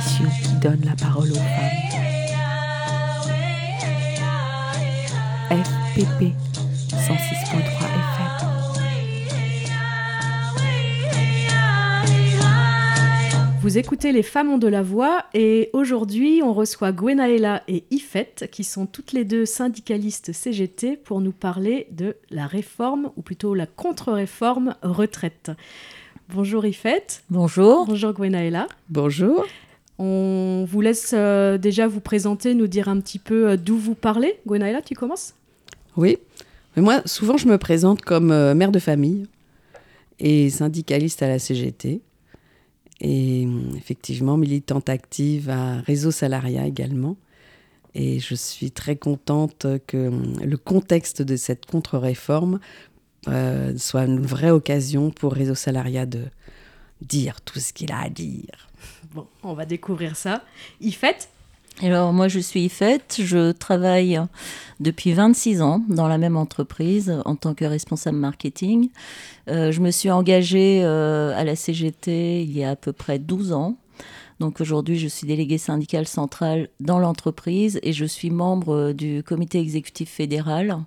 émission qui donne la parole aux femmes. FPP 106.3 FM. Vous écoutez Les Femmes ont de la voix et aujourd'hui on reçoit Gwenaëlla et Ifette qui sont toutes les deux syndicalistes CGT pour nous parler de la réforme ou plutôt la contre-réforme retraite. Bonjour Ifette. Bonjour. Bonjour Gwenaëlla. Bonjour. On vous laisse euh, déjà vous présenter, nous dire un petit peu euh, d'où vous parlez. Gwenaëlla, tu commences? Oui. Mais moi, souvent, je me présente comme euh, mère de famille et syndicaliste à la CGT. Et hum, effectivement, militante active à Réseau Salariat également. Et je suis très contente que hum, le contexte de cette contre-réforme soit une vraie occasion pour Réseau Salariat de dire tout ce qu'il a à dire. Bon, on va découvrir ça. Ifette Alors moi je suis Ifette, je travaille depuis 26 ans dans la même entreprise en tant que responsable marketing. Euh, je me suis engagée euh, à la CGT il y a à peu près 12 ans. Donc aujourd'hui, je suis déléguée syndicale centrale dans l'entreprise et je suis membre euh, du comité exécutif fédéral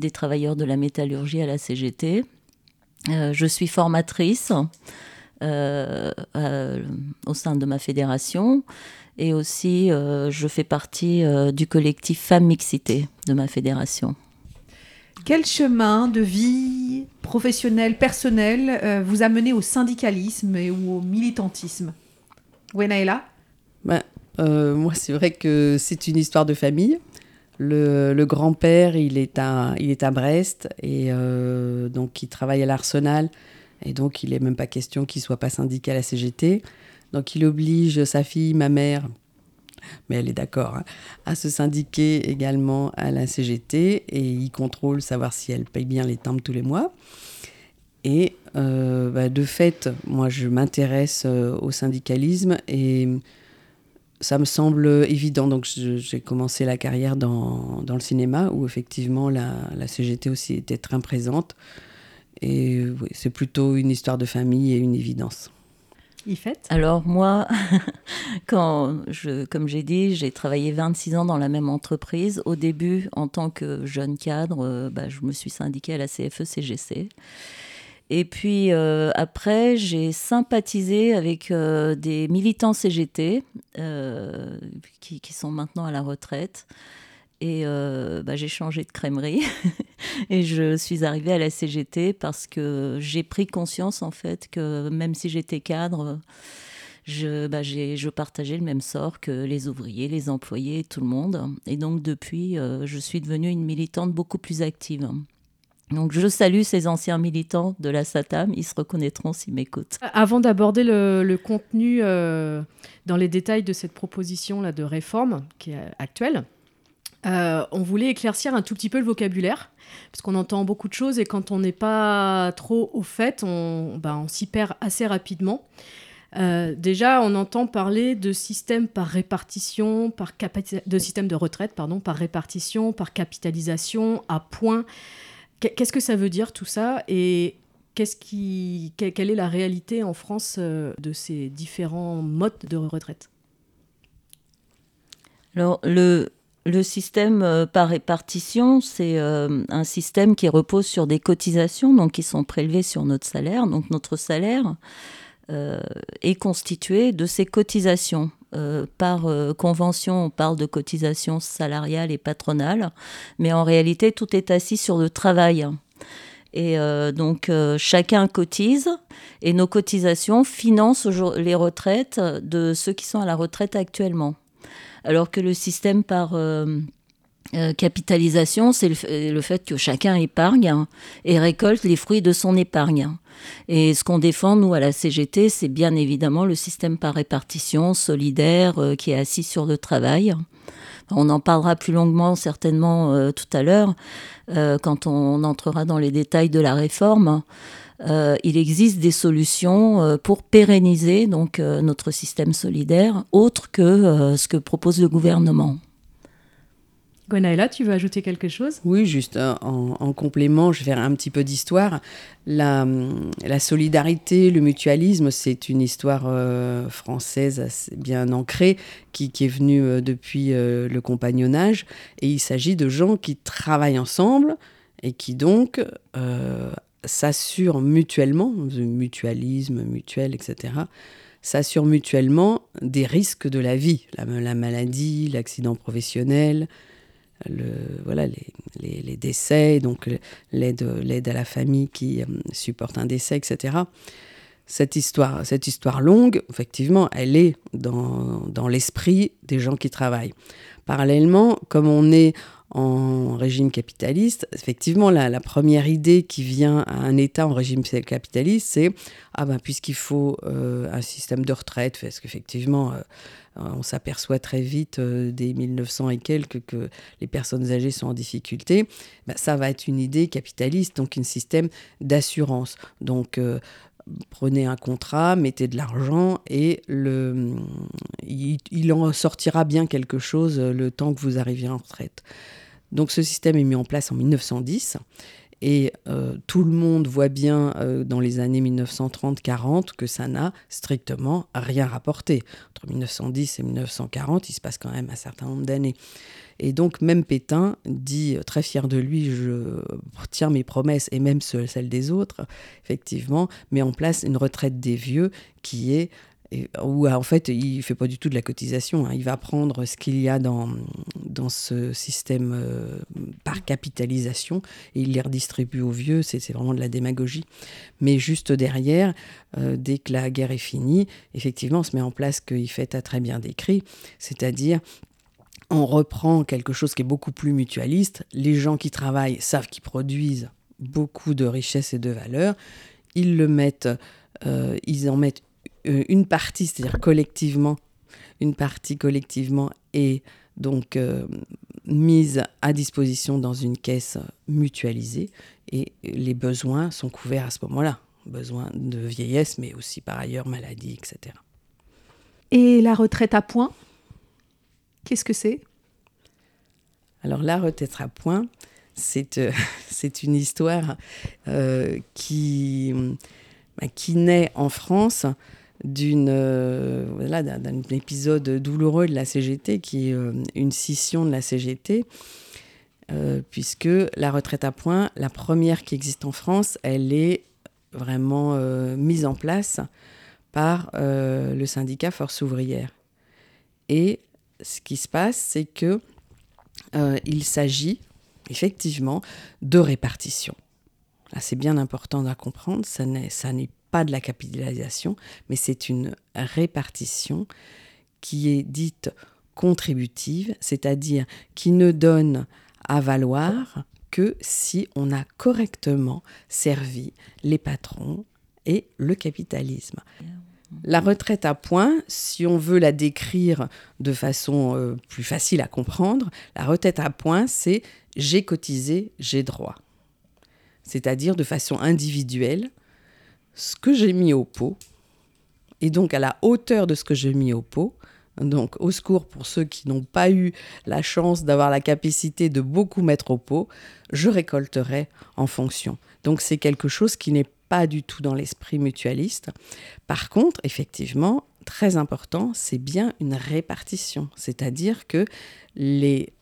des travailleurs de la métallurgie à la CGT. Je suis formatrice euh, euh, au sein de ma fédération et aussi euh, je fais partie euh, du collectif Femmes Mixité de ma fédération. Quel chemin de vie professionnel, personnel euh, vous a mené au syndicalisme et, ou au militantisme? Gwenaëlla Ben, euh, moi, c'est vrai que c'est une histoire de famille. Le, le grand-père, il, est à- il est à Brest et euh, donc il travaille à l'Arsenal. Et donc, il n'est même pas question qu'il soit pas syndicat à la CGT. Donc, il oblige sa fille, ma mère, mais elle est d'accord, hein, à se syndiquer également à la CGT et il contrôle savoir si elle paye bien les timbres tous les mois. Et euh, bah, de fait, moi, je m'intéresse euh, au syndicalisme et ça me semble évident. Donc, j'ai commencé la carrière dans, dans le cinéma où effectivement la, la CGT aussi était très présente. Et oui, c'est plutôt une histoire de famille et une évidence. Alors moi, quand je, comme j'ai dit, j'ai travaillé 26 ans dans la même entreprise. Au début, en tant que jeune cadre, euh, bah, je me suis syndiquée à la E CFE-CGC. Et puis euh, après, j'ai sympathisé avec euh, des militants CGT euh, qui, qui sont maintenant à la retraite. Et euh, bah, j'ai changé de crèmerie et je suis arrivée à la CGT parce que j'ai pris conscience en fait que même si j'étais cadre, je, bah, je partageais le même sort que les ouvriers, les employés, tout le monde. Et donc depuis, euh, je suis devenue une militante beaucoup plus active. Donc je salue ces anciens militants de la SATAM, ils se reconnaîtront s'ils m'écoutent. Avant d'aborder le, le contenu euh, dans les détails de cette proposition là de réforme qui est actuelle, euh, on voulait éclaircir un tout petit peu le vocabulaire parce qu'on entend beaucoup de choses et quand on n'est pas trop au fait, on, on s'y perd assez rapidement. Euh, déjà, on entend parler de système par répartition, par de système de retraite, pardon, par répartition, par capitalisation, à points. Qu'est- Qu'est-ce que ça veut dire tout ça? Et qui, que- quelle est la réalité en France euh, de ces différents modes de retraite? Alors, le, le système euh, par répartition, c'est euh, un système qui repose sur des cotisations, donc qui sont prélevées sur notre salaire. Donc, notre salaire euh, est constitué de ces cotisations. Par convention, on parle de cotisations salariales et patronales, mais en réalité, tout est assis sur le travail. Et donc, chacun cotise, et nos cotisations financent les retraites de ceux qui sont à la retraite actuellement alors que le système par euh, euh, capitalisation, c'est le, f- le fait que chacun épargne hein, et récolte les fruits de son épargne. Et ce qu'on défend, nous, à la CGT, c'est bien évidemment le système par répartition solidaire euh, qui est assis sur le travail. On en parlera plus longuement certainement euh, tout à l'heure euh, quand on entrera dans les détails de la réforme. Euh, il existe des solutions euh, pour pérenniser donc euh, notre système solidaire autre que euh, ce que propose le gouvernement. Gwenaëlla, tu veux ajouter quelque chose? Oui, juste en, en complément, je vais faire un petit peu d'histoire. La, la solidarité, le mutualisme, c'est une histoire euh, française assez bien ancrée qui, qui est venue euh, depuis euh, le compagnonnage. Et il s'agit de gens qui travaillent ensemble et qui donc euh, s'assurent mutuellement, mutualisme, mutuel, etc., s'assurent mutuellement des risques de la vie, la, la maladie, l'accident professionnel, le, voilà, les, décès, donc l'aide, à la famille qui euh, supporte un décès, etc. Cette histoire, cette histoire longue, effectivement, elle est dans l'esprit des gens qui travaillent. Parallèlement, comme on est en régime capitaliste, effectivement, la, première idée qui vient à un État en régime capitaliste, c'est ah ben puisqu'il faut euh, un système de retraite, parce qu'effectivement, euh, on s'aperçoit très vite euh, dès 1900 et quelques que les personnes âgées sont en difficulté, ben, ça va être une idée capitaliste, donc un système d'assurance. Donc euh, prenez un contrat, mettez de l'argent et il, il en sortira bien quelque chose le temps que vous arriviez en retraite. Donc ce système est mis en place en 1910 et euh, tout le monde voit bien euh, dans les années 1930-40 que ça n'a strictement rien rapporté. Entre 1910 et 1940, il se passe quand même un certain nombre d'années. Et donc même Pétain dit, euh, très fier de lui, je tiens mes promesses et même ce- celles des autres, effectivement, met en place une retraite des vieux qui est où en fait il fait pas du tout de la cotisation, hein. il va prendre ce qu'il y a dans, dans ce système euh, par capitalisation et il les redistribue aux vieux, c'est vraiment de la démagogie. Mais juste derrière, euh, dès que la guerre est finie, effectivement on se met en place ce qu'Ifet a très bien décrit, c'est-à-dire on reprend quelque chose qui est beaucoup plus mutualiste, les gens qui travaillent savent qu'ils produisent beaucoup de richesses et de valeur, ils le mettent, euh, ils en mettent euh, une partie, c'est-à-dire collectivement, une partie collectivement est donc euh, mise à disposition dans une caisse mutualisée et les besoins sont couverts à ce moment-là. Besoins de vieillesse, mais aussi par ailleurs maladie, etc. Et la retraite à points, qu'est-ce que c'est? Alors la retraite à point, c'est euh, c'est une histoire euh, qui, bah, qui naît en France d'une euh, voilà, d'un épisode douloureux de la CGT qui est euh, une scission de la CGT euh, puisque la retraite à points, la première qui existe en France, elle est vraiment mise en place par le syndicat Force ouvrière. Et ce qui se passe, c'est que il s'agit effectivement de répartition. Là, c'est bien important à comprendre. Ça n'est pas de la capitalisation, mais c'est une répartition qui est dite contributive, c'est-à-dire qui ne donne à valoir que si on a correctement servi les patrons et le capitalisme. La retraite à points, si on veut la décrire de façon euh, plus facile à comprendre, la retraite à points, c'est j'ai cotisé, j'ai droit. C'est-à-dire de façon individuelle, ce que j'ai mis au pot, et donc à la hauteur de ce que j'ai mis au pot, donc au secours pour ceux qui n'ont pas eu la chance d'avoir la capacité de beaucoup mettre au pot, je récolterai en fonction. Donc c'est quelque chose qui n'est pas du tout dans l'esprit mutualiste. Par contre, effectivement, très important, c'est bien une répartition, c'est-à-dire que les,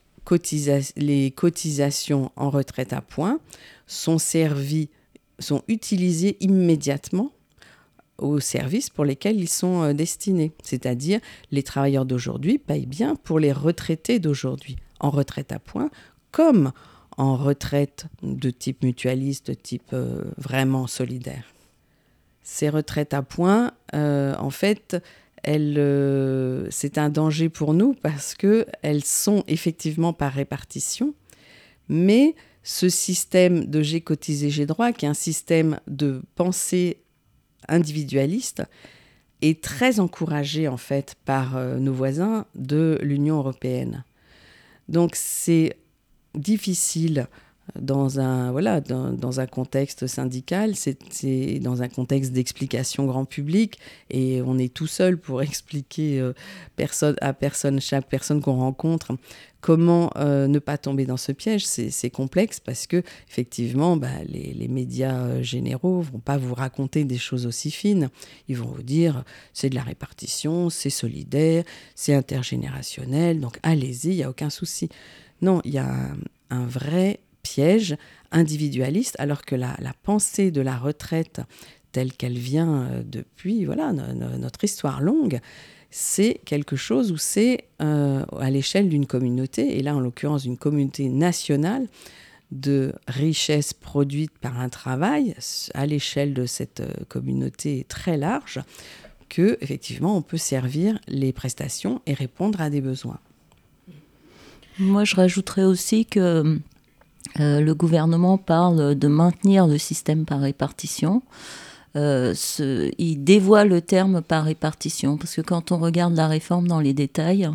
les cotisations en retraite à points sont servies, sont utilisées immédiatement aux services pour lesquels ils sont euh, destinés. C'est-à-dire, les travailleurs d'aujourd'hui payent bien pour les retraités d'aujourd'hui, en retraite à points, comme en retraite de type mutualiste, de type euh, vraiment solidaire. Ces retraites à points, euh, en fait, euh, c'est un danger pour nous parce que elles sont effectivement par répartition, mais ce système de j'ai cotisé, j'ai droit, qui est un système de pensée individualiste, est très encouragé en fait par euh, nos voisins de l'Union européenne. Donc c'est difficile dans un, voilà, dans, un contexte syndical, c'est dans un contexte d'explication grand public, et on est tout seul pour expliquer euh, personne, à personne, chaque personne qu'on rencontre, comment euh, ne pas tomber dans ce piège. C'est complexe parce que, effectivement, bah, les, les, médias euh, généraux vont pas vous raconter des choses aussi fines. Ils vont vous dire c'est de la répartition, c'est solidaire, c'est intergénérationnel, donc allez-y, il n'y a aucun souci. Non, il y a un vrai piège individualiste, alors que la, pensée de la retraite telle qu'elle vient euh, depuis voilà notre histoire longue, c'est quelque chose où c'est euh, à l'échelle d'une communauté, et là en l'occurrence d'une communauté nationale, de richesse produite par un travail à l'échelle de cette euh, communauté très large, que effectivement on peut servir les prestations et répondre à des besoins. Moi, je rajouterais aussi que euh, le gouvernement parle de maintenir le système par répartition. Euh, il dévoile le terme par répartition, parce que quand on regarde la réforme dans les détails,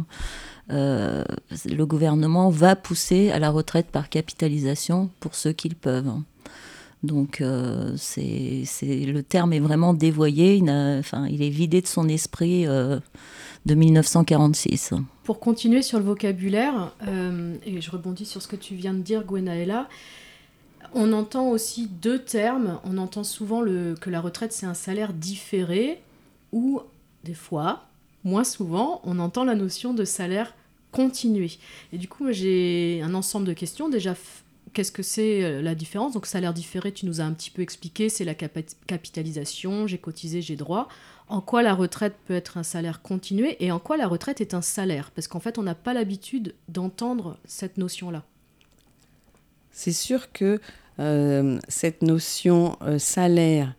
euh, le gouvernement va pousser à la retraite par capitalisation pour ceux qui le peuvent. Donc c'est, le terme est vraiment dévoyé, il, enfin, il est vidé de son esprit de 1946. Pour continuer sur le vocabulaire, euh, et je rebondis sur ce que tu viens de dire, Gwenaëlla, on entend aussi deux termes. On entend souvent le, que la retraite, c'est un salaire différé, ou des fois, moins souvent, on entend la notion de salaire continué. Et du coup, j'ai un ensemble de questions. Déjà, qu'est-ce que c'est euh, la différence? Donc, salaire différé, tu nous as un petit peu expliqué, c'est la capitalisation, j'ai cotisé, j'ai droit en quoi la retraite peut être un salaire continué et en quoi la retraite est un salaire? Parce qu'en fait, on n'a pas l'habitude d'entendre cette notion-là. C'est sûr que euh, cette notion euh, salaire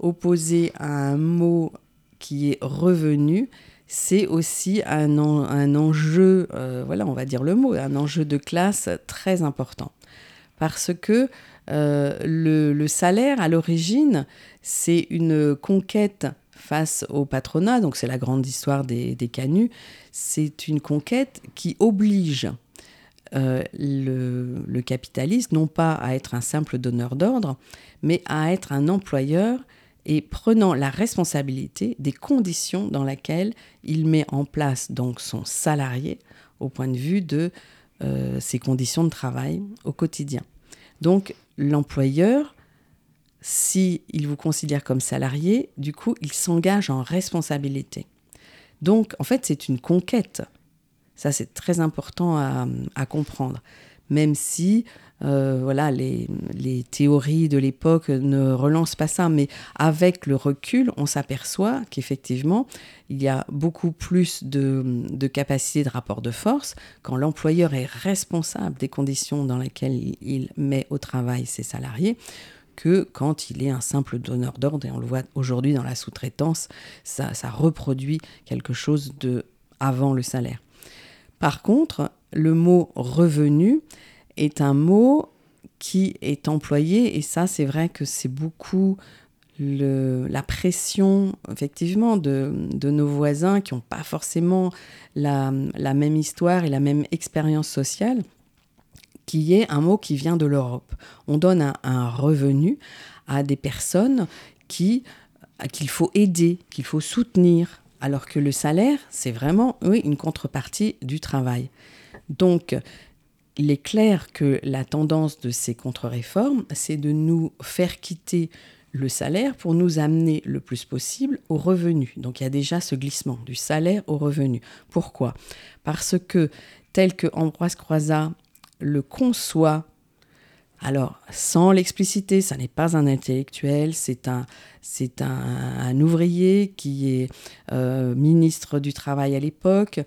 opposée à un mot qui est revenu, c'est aussi un, enjeu, voilà, on va dire le mot, un enjeu de classe très important. Parce que le, le, salaire, à l'origine, c'est une conquête face au patronat, donc c'est la grande histoire des, canuts, c'est une conquête qui oblige euh, le, capitaliste non pas à être un simple donneur d'ordre, mais à être un employeur et prenant la responsabilité des conditions dans lesquelles il met en place donc son salarié au point de vue de euh, ses conditions de travail au quotidien. Donc l'employeur si il vous considère comme salarié, du coup, il s'engage en responsabilité. Donc, en fait, c'est une conquête. Ça, c'est très important à, comprendre. Même si, euh, voilà, les, théories de l'époque ne relancent pas ça, mais avec le recul, on s'aperçoit qu'effectivement, il y a beaucoup plus de, de capacité de rapport de force quand l'employeur est responsable des conditions dans lesquelles il met au travail ses salariés que quand il est un simple donneur d'ordre, et on le voit aujourd'hui dans la sous-traitance, ça, reproduit quelque chose de avant le salaire. Par contre, le mot revenu est un mot qui est employé, et ça c'est vrai que c'est beaucoup la pression effectivement de, nos voisins qui n'ont pas forcément la, même histoire et la même expérience sociale qui est un mot qui vient de l'Europe. On donne un, revenu à des personnes qui qu'il faut aider, qu'il faut soutenir, alors que le salaire, c'est vraiment oui, une contrepartie du travail. Donc, il est clair que la tendance de ces contre-réformes, c'est de nous faire quitter le salaire pour nous amener le plus possible au revenu. Donc il y a déjà ce glissement du salaire au revenu. Pourquoi? Parce que tel que Ambroise Croizat le conçoit. Alors, sans l'expliciter, ça n'est pas un intellectuel, c'est un, ouvrier qui est euh, ministre du Travail à l'époque,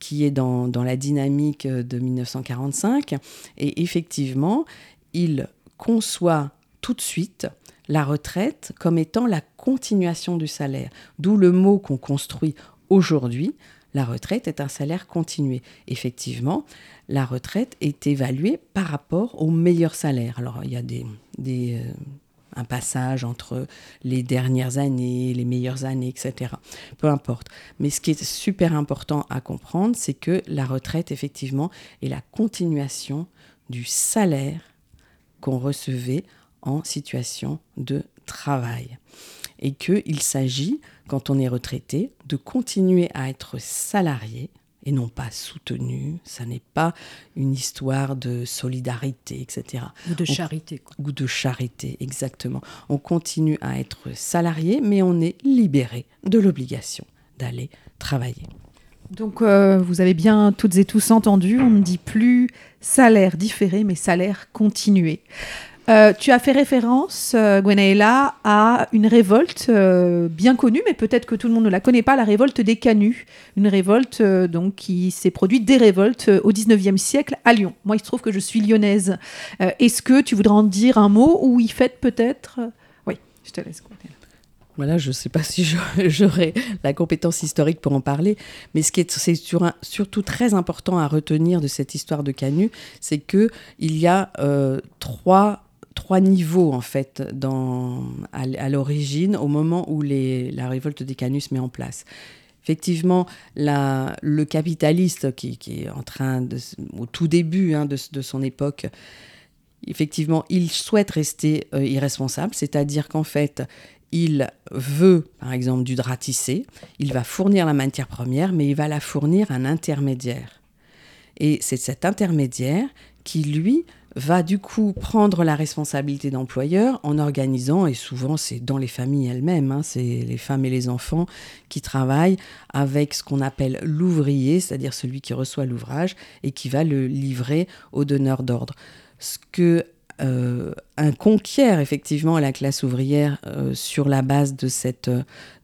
qui est dans, dans, la dynamique de 1945. Et effectivement, il conçoit tout de suite la retraite comme étant la continuation du salaire, d'où le mot qu'on construit aujourd'hui, la retraite est un salaire continué. Effectivement, la retraite est évaluée par rapport au meilleur salaire. Alors, il y a des, euh, un passage entre les dernières années, les meilleures années, etc. Peu importe. Mais ce qui est super important à comprendre, c'est que la retraite, effectivement, est la continuation du salaire qu'on recevait en situation de travail. Et qu'il s'agit, quand on est retraité, de continuer à être salarié et non pas soutenu. Ça n'est pas une histoire de solidarité, etc. Ou de charité. Quoi. Ou de charité, exactement. On continue à être salarié, mais on est libéré de l'obligation d'aller travailler. Donc euh, vous avez bien toutes et tous entendu, on ne dit plus salaire différé, mais salaire continué. Euh, tu as fait référence, euh, à une révolte euh, bien connue, mais peut-être que tout le monde ne la connaît pas, la révolte des Canuts. Une révolte donc, qui s'est produite, des révoltes, au 19e siècle à Lyon. Moi, il se trouve que je suis lyonnaise. Est-ce que tu voudrais en dire un mot ou y faites peut-être Oui, je te laisse compter. Voilà, je ne sais pas si j'aurai la compétence historique pour en parler, mais ce qui est, c'est surtout très important à retenir de cette histoire de Canut, c'est qu'il y a trois trois niveaux en fait dans, à, l'origine, au moment où les, la révolte des Canus met en place. Effectivement, la, le capitaliste qui, est en train, de, au tout début hein, de, de, son époque, effectivement, il souhaite rester euh, irresponsable, c'est-à-dire qu'en fait, il veut, par exemple, du drap tissé, il va fournir la matière première, mais il va la fournir à un intermédiaire. Et c'est cet intermédiaire qui, lui, va du coup prendre la responsabilité d'employeur en organisant, et souvent c'est dans les familles elles-mêmes, hein, c'est les femmes et les enfants qui travaillent avec ce qu'on appelle l'ouvrier, c'est-à-dire celui qui reçoit l'ouvrage et qui va le livrer au donneur d'ordre. Ce que euh, un conquiert effectivement la classe ouvrière euh, sur la base de cette,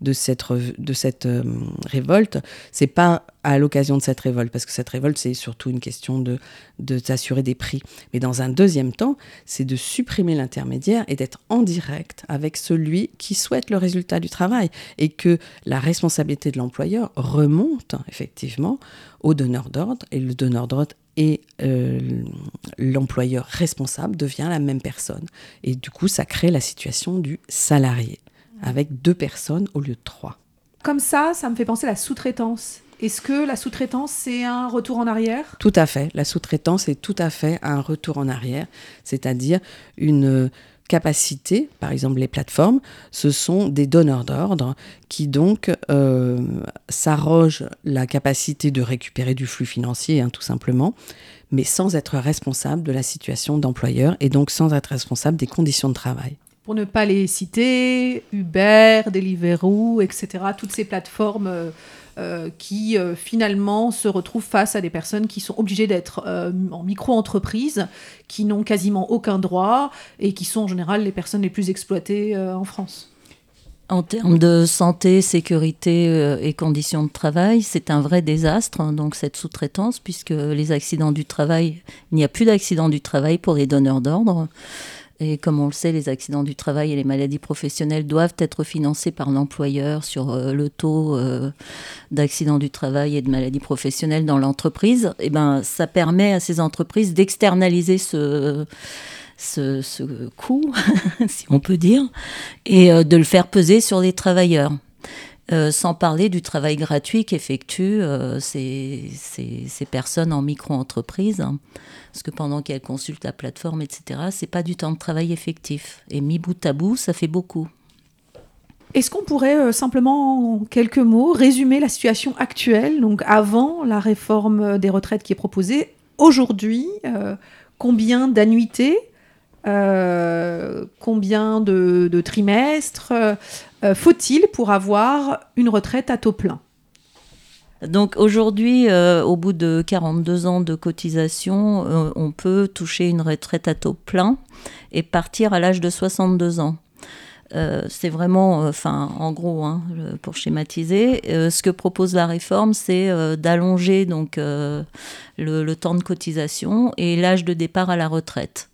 de cette, de cette euh, révolte. C'est pas à l'occasion de cette révolte, parce que cette révolte, c'est surtout une question de, de s'assurer des prix. Mais dans un deuxième temps, c'est de supprimer l'intermédiaire et d'être en direct avec celui qui souhaite le résultat du travail et que la responsabilité de l'employeur remonte effectivement au donneur d'ordre et le donneur d'ordre et euh, l'employeur responsable devient la même personne. Et du coup, ça crée la situation du salarié, avec deux personnes au lieu de trois. Comme ça, ça me fait penser à la sous-traitance. Est-ce que la sous-traitance, c'est un retour en arrière? Tout à fait. La sous-traitance est tout à fait un retour en arrière, c'est-à-dire une capacités, par exemple les plateformes, ce sont des donneurs d'ordre qui donc euh, s'arrogent la capacité de récupérer du flux financier, hein, tout simplement, mais sans être responsable de la situation d'employeur et donc sans être responsable des conditions de travail. Pour ne pas les citer, Uber, Deliveroo, etc., toutes ces plateformes euh, qui euh, finalement se retrouvent face à des personnes qui sont obligées d'être euh, en micro-entreprise, qui n'ont quasiment aucun droit et qui sont en général les personnes les plus exploitées en France. En termes de santé, sécurité et conditions de travail, c'est un vrai désastre, hein, donc cette sous-traitance, puisque les accidents du travail, il n'y a plus d'accidents du travail pour les donneurs d'ordre. Et comme on le sait, les accidents du travail et les maladies professionnelles doivent être financés par l'employeur sur euh, le taux euh, d'accidents du travail et de maladies professionnelles dans l'entreprise. Et eh ben, ça permet à ces entreprises d'externaliser ce, ce, coût, si on peut dire, et euh, de le faire peser sur les travailleurs. Euh, sans parler du travail gratuit qu'effectuent euh, ces, ces, personnes en micro-entreprise. Hein. parce que pendant qu'elles consultent la plateforme, etc., c'est pas du temps de travail effectif. Et mis bout à bout, ça fait beaucoup. Est-ce qu'on pourrait euh, simplement, en quelques mots, résumer la situation actuelle, donc avant la réforme des retraites qui est proposée, aujourd'hui, combien d'annuités euh, combien de, trimestres euh, faut-il pour avoir une retraite à taux plein? Donc aujourd'hui, euh, au bout de 42 ans de cotisation, on peut toucher une retraite à taux plein et partir à l'âge de 62 ans. c'est vraiment, enfin, en gros, hein, pour schématiser, ce que propose la réforme, c'est d'allonger donc le, temps de cotisation et l'âge de départ à la retraite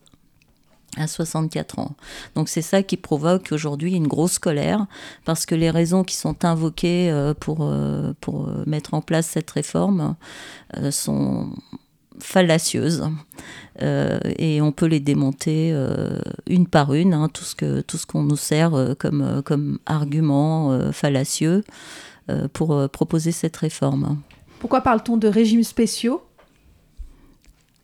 à 64 ans. Donc c'est ça qui provoque aujourd'hui une grosse colère, parce que les raisons qui sont invoquées euh, pour, euh, pour euh, mettre en place cette réforme sont fallacieuses et on peut les démonter une par une, hein, tout ce que tout qu'on nous sert comme, comme argument fallacieux pour proposer cette réforme. Pourquoi parle-t-on de régimes spéciaux?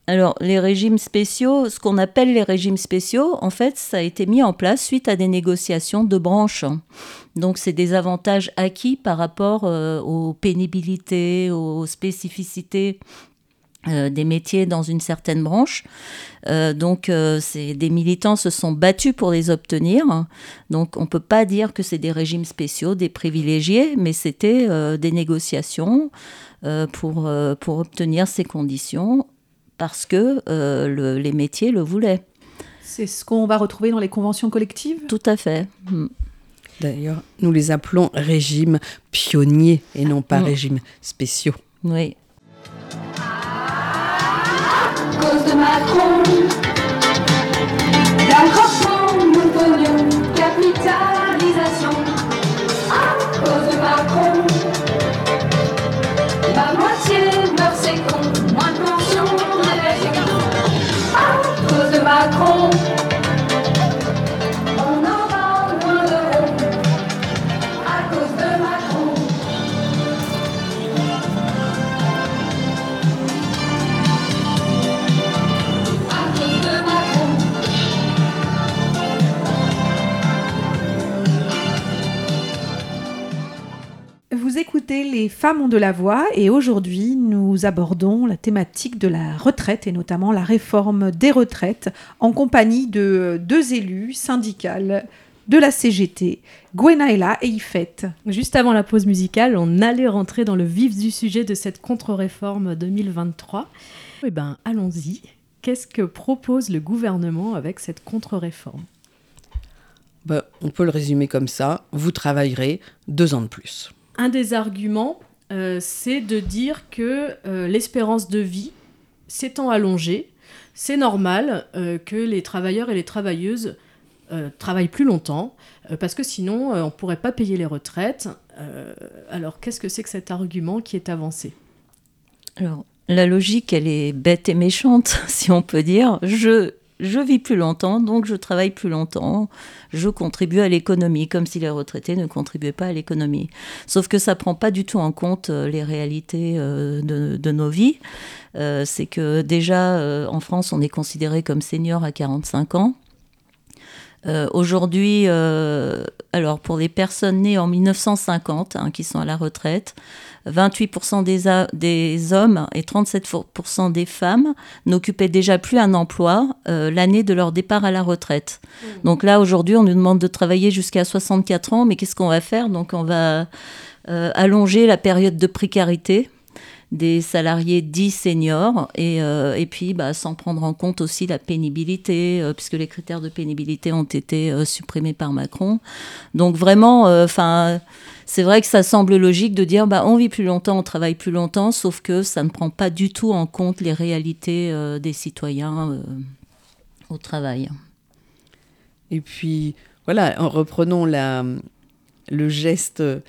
Alors, les régimes spéciaux, ce qu'on appelle les régimes spéciaux, en fait, ça a été mis en place suite à des négociations de branches. Donc, c'est des avantages acquis par rapport euh, aux pénibilités, aux spécificités euh, des métiers dans une certaine branche. Euh, donc, des militants se sont battus pour les obtenir. Donc, on ne peut pas dire que c'est des régimes spéciaux, des privilégiés, mais c'était des négociations pour obtenir ces conditions parce que euh, les métiers le voulaient. C'est ce qu'on va retrouver dans les conventions collectives? Tout à fait. Mm. D'ailleurs, nous les appelons régimes pionniers et non pas mm. régimes spéciaux. Oui. cause de Macron, écoutez Les femmes ont de la voix et aujourd'hui nous abordons la thématique de la retraite et notamment la réforme des retraites en compagnie de deux élus syndicales de la CGT, Gwenaëlla et Ifette. Juste avant la pause musicale, on allait rentrer dans le vif du sujet de cette contre-réforme 2023. Eh bien, allons-y. Qu'est-ce que propose le gouvernement avec cette contre-réforme? Ben, On peut le résumer comme ça. Vous travaillerez deux ans de plus un des arguments, euh, c'est de dire que euh, l'espérance de vie s'étant allongée, c'est normal euh, que les travailleurs et les travailleuses travaillent plus longtemps, parce que sinon on ne pourrait pas payer les retraites. alors qu'est-ce que c'est que cet argument qui est avancé? Alors la logique, elle est bête et méchante, si on peut dire. Je je vis plus longtemps, donc je travaille plus longtemps, je contribue à l'économie, comme si les retraités ne contribuaient pas à l'économie. Sauf que ça prend pas du tout en compte euh, les réalités euh, de, nos vies. Euh, c'est que déjà, en France, on est considéré comme senior à 45 ans. Aujourd'hui, alors pour les personnes nées en 1950, hein, qui sont à la retraite, 28% des, des, hommes et 37% des femmes n'occupaient déjà plus un emploi euh, l'année de leur départ à la retraite. Mmh. Donc là, aujourd'hui, on nous demande de travailler jusqu'à 64 ans, mais qu'est-ce qu'on va faire? Donc on va euh, allonger la période de précarité des salariés dits seniors et, euh, et puis bah, sans prendre en compte aussi la pénibilité puisque les critères de pénibilité ont été supprimés par Macron. Donc vraiment, enfin c'est vrai que ça semble logique de dire bah, on vit plus longtemps, on travaille plus longtemps, sauf que ça ne prend pas du tout en compte les réalités euh, des citoyens euh, au travail. Et puis, voilà, en reprenant la, le geste euh,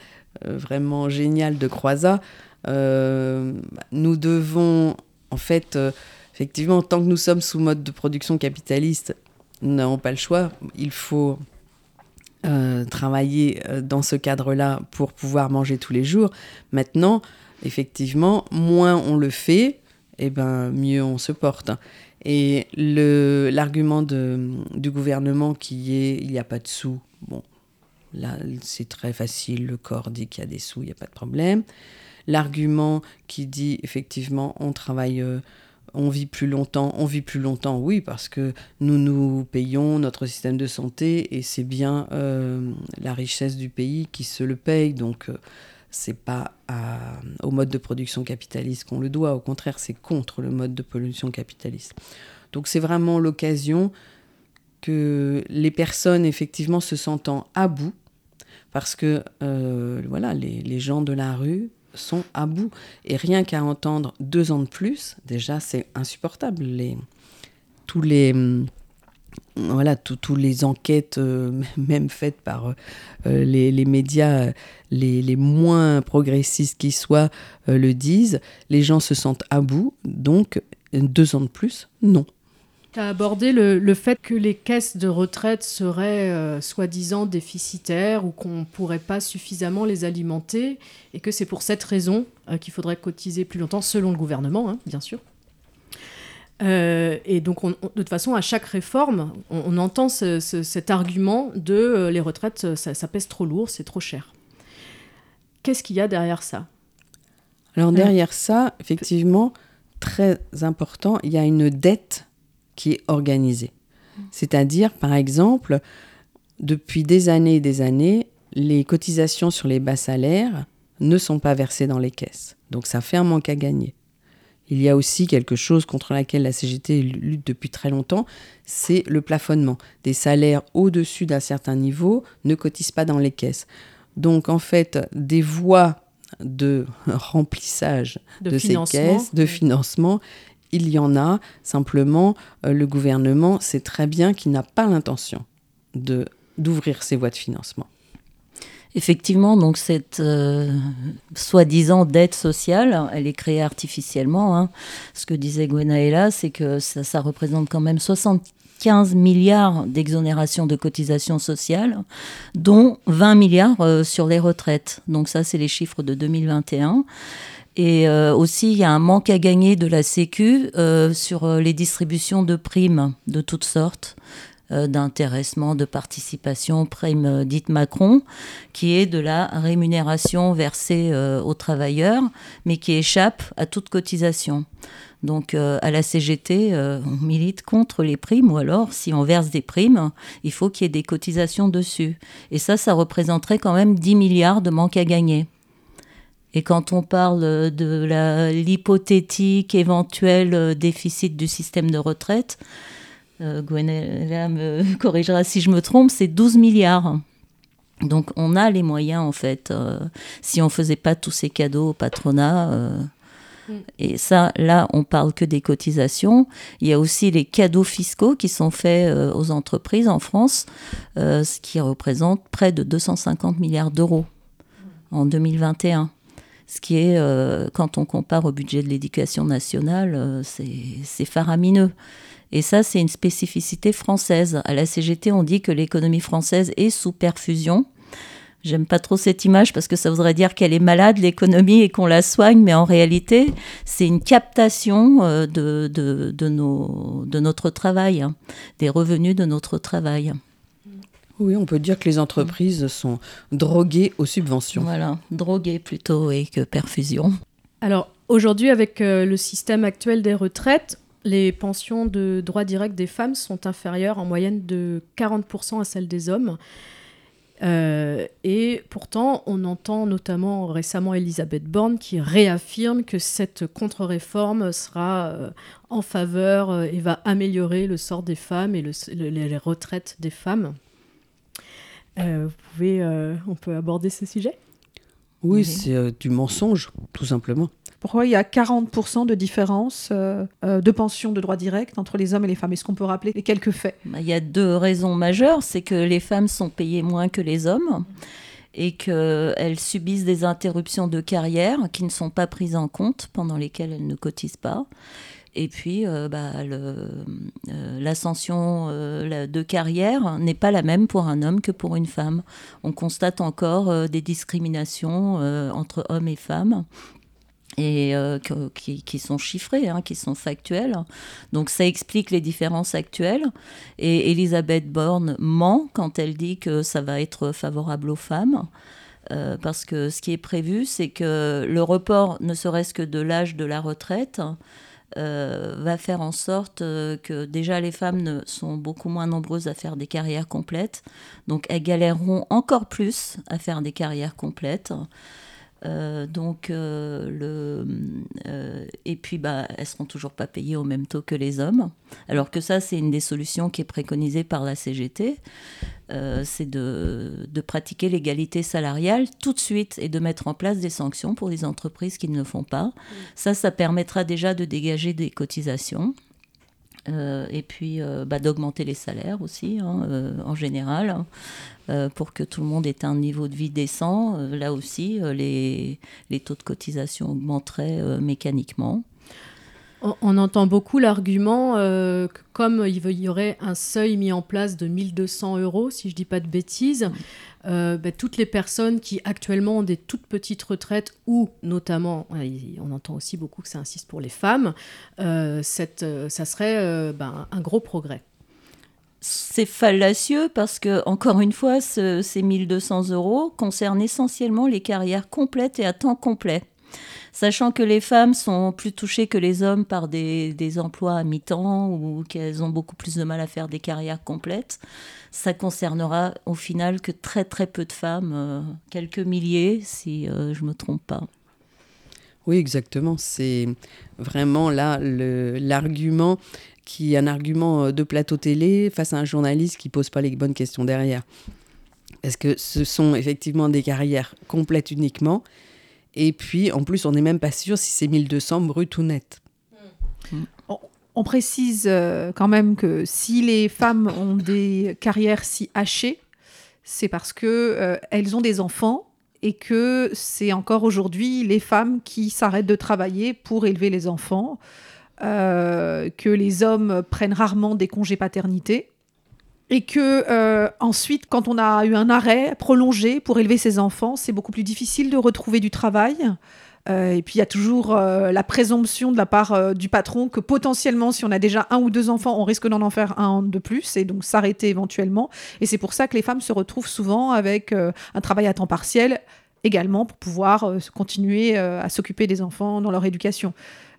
vraiment génial de Croizat, nous devons, en fait, effectivement, tant que nous sommes sous mode de production capitaliste, nous n'avons pas le choix. Il faut euh, travailler euh, dans ce cadre-là pour pouvoir manger tous les jours. Maintenant, effectivement, moins on le fait, eh ben, mieux on se porte. Et l'argument du gouvernement qui est il n'y a pas de sous, bon, là c'est très facile, le corps dit qu'il y a des sous, il n'y a pas de problème. L'argument qui dit effectivement on travaille euh, on vit plus longtemps, on vit plus longtemps, oui, parce que nous nous payons notre système de santé et c'est bien euh, la richesse du pays qui se le paye. Donc, euh, c'est pas au mode de production capitaliste qu'on le doit. Au contraire, c'est contre le mode de production capitaliste. Donc, c'est vraiment l'occasion que les personnes, effectivement, se sentant à bout, parce que euh, voilà, les gens de la rue, sont à bout. Et rien qu'à entendre deux ans de plus, déjà, c'est insupportable. Les, tous les hum, voilà, tous les enquêtes, euh, même faites par euh, les, médias les, les, moins progressistes qui soient, euh, le disent, les gens se sentent à bout, donc deux ans de plus, non. Tu as abordé le, fait que les caisses de retraite seraient euh, soi-disant déficitaires ou qu'on ne pourrait pas suffisamment les alimenter et que c'est pour cette raison euh, qu'il faudrait cotiser plus longtemps, selon le gouvernement, hein, bien sûr. Euh, et donc, on- on- de toute façon, à chaque réforme, on, entend ce- ce- cet argument de les retraites, ça, ça pèse trop lourd, c'est trop cher. Qu'est-ce qu'il y a derrière ça? Alors derrière ça, effectivement, très important, il y a une dette qui est organisée. C'est-à-dire, par exemple, depuis des années et des années, les cotisations sur les bas salaires ne sont pas versées dans les caisses. Donc ça fait un manque à gagner. Il y a aussi quelque chose contre laquelle la CGT lutte depuis très longtemps, c'est le plafonnement. Des salaires au-dessus d'un certain niveau ne cotisent pas dans les caisses. Donc en fait, des voies de remplissage de, de, ces caisses, de financement, il y en a. Simplement, euh, le gouvernement sait très bien qu'il n'a pas l'intention de d'ouvrir ces voies de financement. Effectivement, donc cette euh, soi-disant dette sociale, elle est créée artificiellement. hein. Ce que disait Gwenaëlla, c'est que ça, représente quand même 75 milliards d'exonération de cotisations sociales, dont 20 milliards euh, sur les retraites. Donc ça, c'est les chiffres de 2021. Et euh, aussi, il y a un manque à gagner de la Sécu euh, sur euh, les distributions de primes de toutes sortes, d'intéressement, de participation, primes euh, dites Macron, qui est de la rémunération versée aux travailleurs, mais qui échappe à toute cotisation. Donc à la CGT, on milite contre les primes, ou alors si on verse des primes, il faut qu'il y ait des cotisations dessus. Et ça, ça représenterait quand même 10 milliards de manque à gagner. Et quand on parle de la- l'hypothétique éventuel euh, déficit du système de retraite, euh, Gwenaëlla me corrigera si je me trompe, c'est 12 milliards. Donc on a les moyens en fait. euh, si on faisait pas tous ces cadeaux au patronat. euh, Mm. Et ça, là, on parle que des cotisations. Il y a aussi les cadeaux fiscaux qui sont faits euh, aux entreprises en France, euh, ce qui représente près de 250 milliards d'euros en 2021. Ce qui est, euh, quand on compare au budget de l'éducation nationale, euh, c'est faramineux. Et ça, c'est une spécificité française. À la CGT, on dit que l'économie française est sous perfusion. J'aime pas trop cette image parce que ça voudrait dire qu'elle est malade, l'économie, et qu'on la soigne, mais en réalité, c'est une captation euh, de, de, de, nos, de notre travail, hein, des revenus de notre travail. Oui, on peut dire que les entreprises sont droguées aux subventions. Voilà, drogué plutôt et que perfusion. Alors aujourd'hui, avec euh, le système actuel des retraites, les pensions de droit direct des femmes sont inférieures en moyenne de 40% à celles des hommes. Euh, et pourtant, on entend notamment récemment Elisabeth Borne qui réaffirme que cette contre-réforme sera euh, en faveur euh, et va améliorer le sort des femmes et le- le- les retraites des femmes. Euh, vous pouvez, euh, on peut aborder ce sujet? Oui, Oui. c'est euh, du mensonge, tout simplement. Pourquoi il y a 40% de différence euh, euh, de pension de droit direct entre les hommes et les femmes? Est-ce qu'on peut rappeler les quelques faits? Bah, Il y a deux raisons majeures. C'est que les femmes sont payées moins que les hommes et qu'elles subissent des interruptions de carrière qui ne sont pas prises en compte, pendant lesquelles elles ne cotisent pas. Et puis, euh, bah, euh, l'ascension euh, de carrière n'est pas la même pour un homme que pour une femme. On constate encore des discriminations entre hommes et femmes. Et qui, sont chiffrées, hein, qui sont factuelles. Donc ça explique les différences actuelles. Et Elisabeth Borne ment quand elle dit que ça va être favorable aux femmes. Parce que ce qui est prévu, c'est que le report, ne serait-ce que de l'âge de la retraite, euh, va faire en sorte euh, que déjà les femmes ne, sont beaucoup moins nombreuses à faire des carrières complètes. Donc elles galéreront encore plus à faire des carrières complètes. Euh, donc, euh, le, euh, et puis, bah, elles seront toujours pas payées au même taux que les hommes. Alors que ça, c'est une des solutions qui est préconisée par la CGT. C'est de, de pratiquer l'égalité salariale tout de suite et de mettre en place des sanctions pour les entreprises qui ne le font pas. Ça, ça permettra déjà de dégager des cotisations. Euh, et puis euh, bah, d'augmenter les salaires aussi, hein, euh, en général, hein, pour que tout le monde ait un niveau de vie décent. Là aussi, les, les taux de cotisation augmenteraient mécaniquement. On, entend beaucoup l'argument euh, que comme il y aurait un seuil mis en place de 1200 euros, si je dis pas de bêtises, euh, ben, toutes les personnes qui actuellement ont des toutes petites retraites ou notamment, on entend aussi beaucoup que ça insiste pour les femmes, euh, euh, ça serait ben, un gros progrès. C'est fallacieux parce que, encore une fois, ce- ces 1200 euros concernent essentiellement les carrières complètes et à temps complet. Sachant que les femmes sont plus touchées que les hommes par des, emplois à mi-temps ou qu'elles ont beaucoup plus de mal à faire des carrières complètes, ça concernera au final que très très peu de femmes, euh, quelques milliers si euh, je me trompe pas. Oui, exactement. C'est vraiment là l'argument qui est un argument euh, de plateau télé face à un journaliste qui pose pas les bonnes questions derrière. Parce que ce sont effectivement des carrières complètes uniquement. Et puis, en plus, on n'est même pas sûr si c'est 1200 brut ou net. On précise euh, quand même que si les femmes ont des carrières si hachées, c'est parce que euh, elles ont des enfants et que c'est encore aujourd'hui les femmes qui s'arrêtent de travailler pour élever les enfants, euh, que les hommes prennent rarement des congés paternité et que euh, ensuite, quand on a eu un arrêt prolongé pour élever ses enfants, c'est beaucoup plus difficile de retrouver du travail. Euh, et puis il y a toujours euh, la présomption de la part euh, du patron que potentiellement, si on a déjà un ou deux enfants, on risque d'en en faire un de plus et donc s'arrêter éventuellement. Et c'est pour ça que les femmes se retrouvent souvent avec euh, un travail à temps partiel également pour pouvoir euh, continuer à s'occuper des enfants dans leur éducation.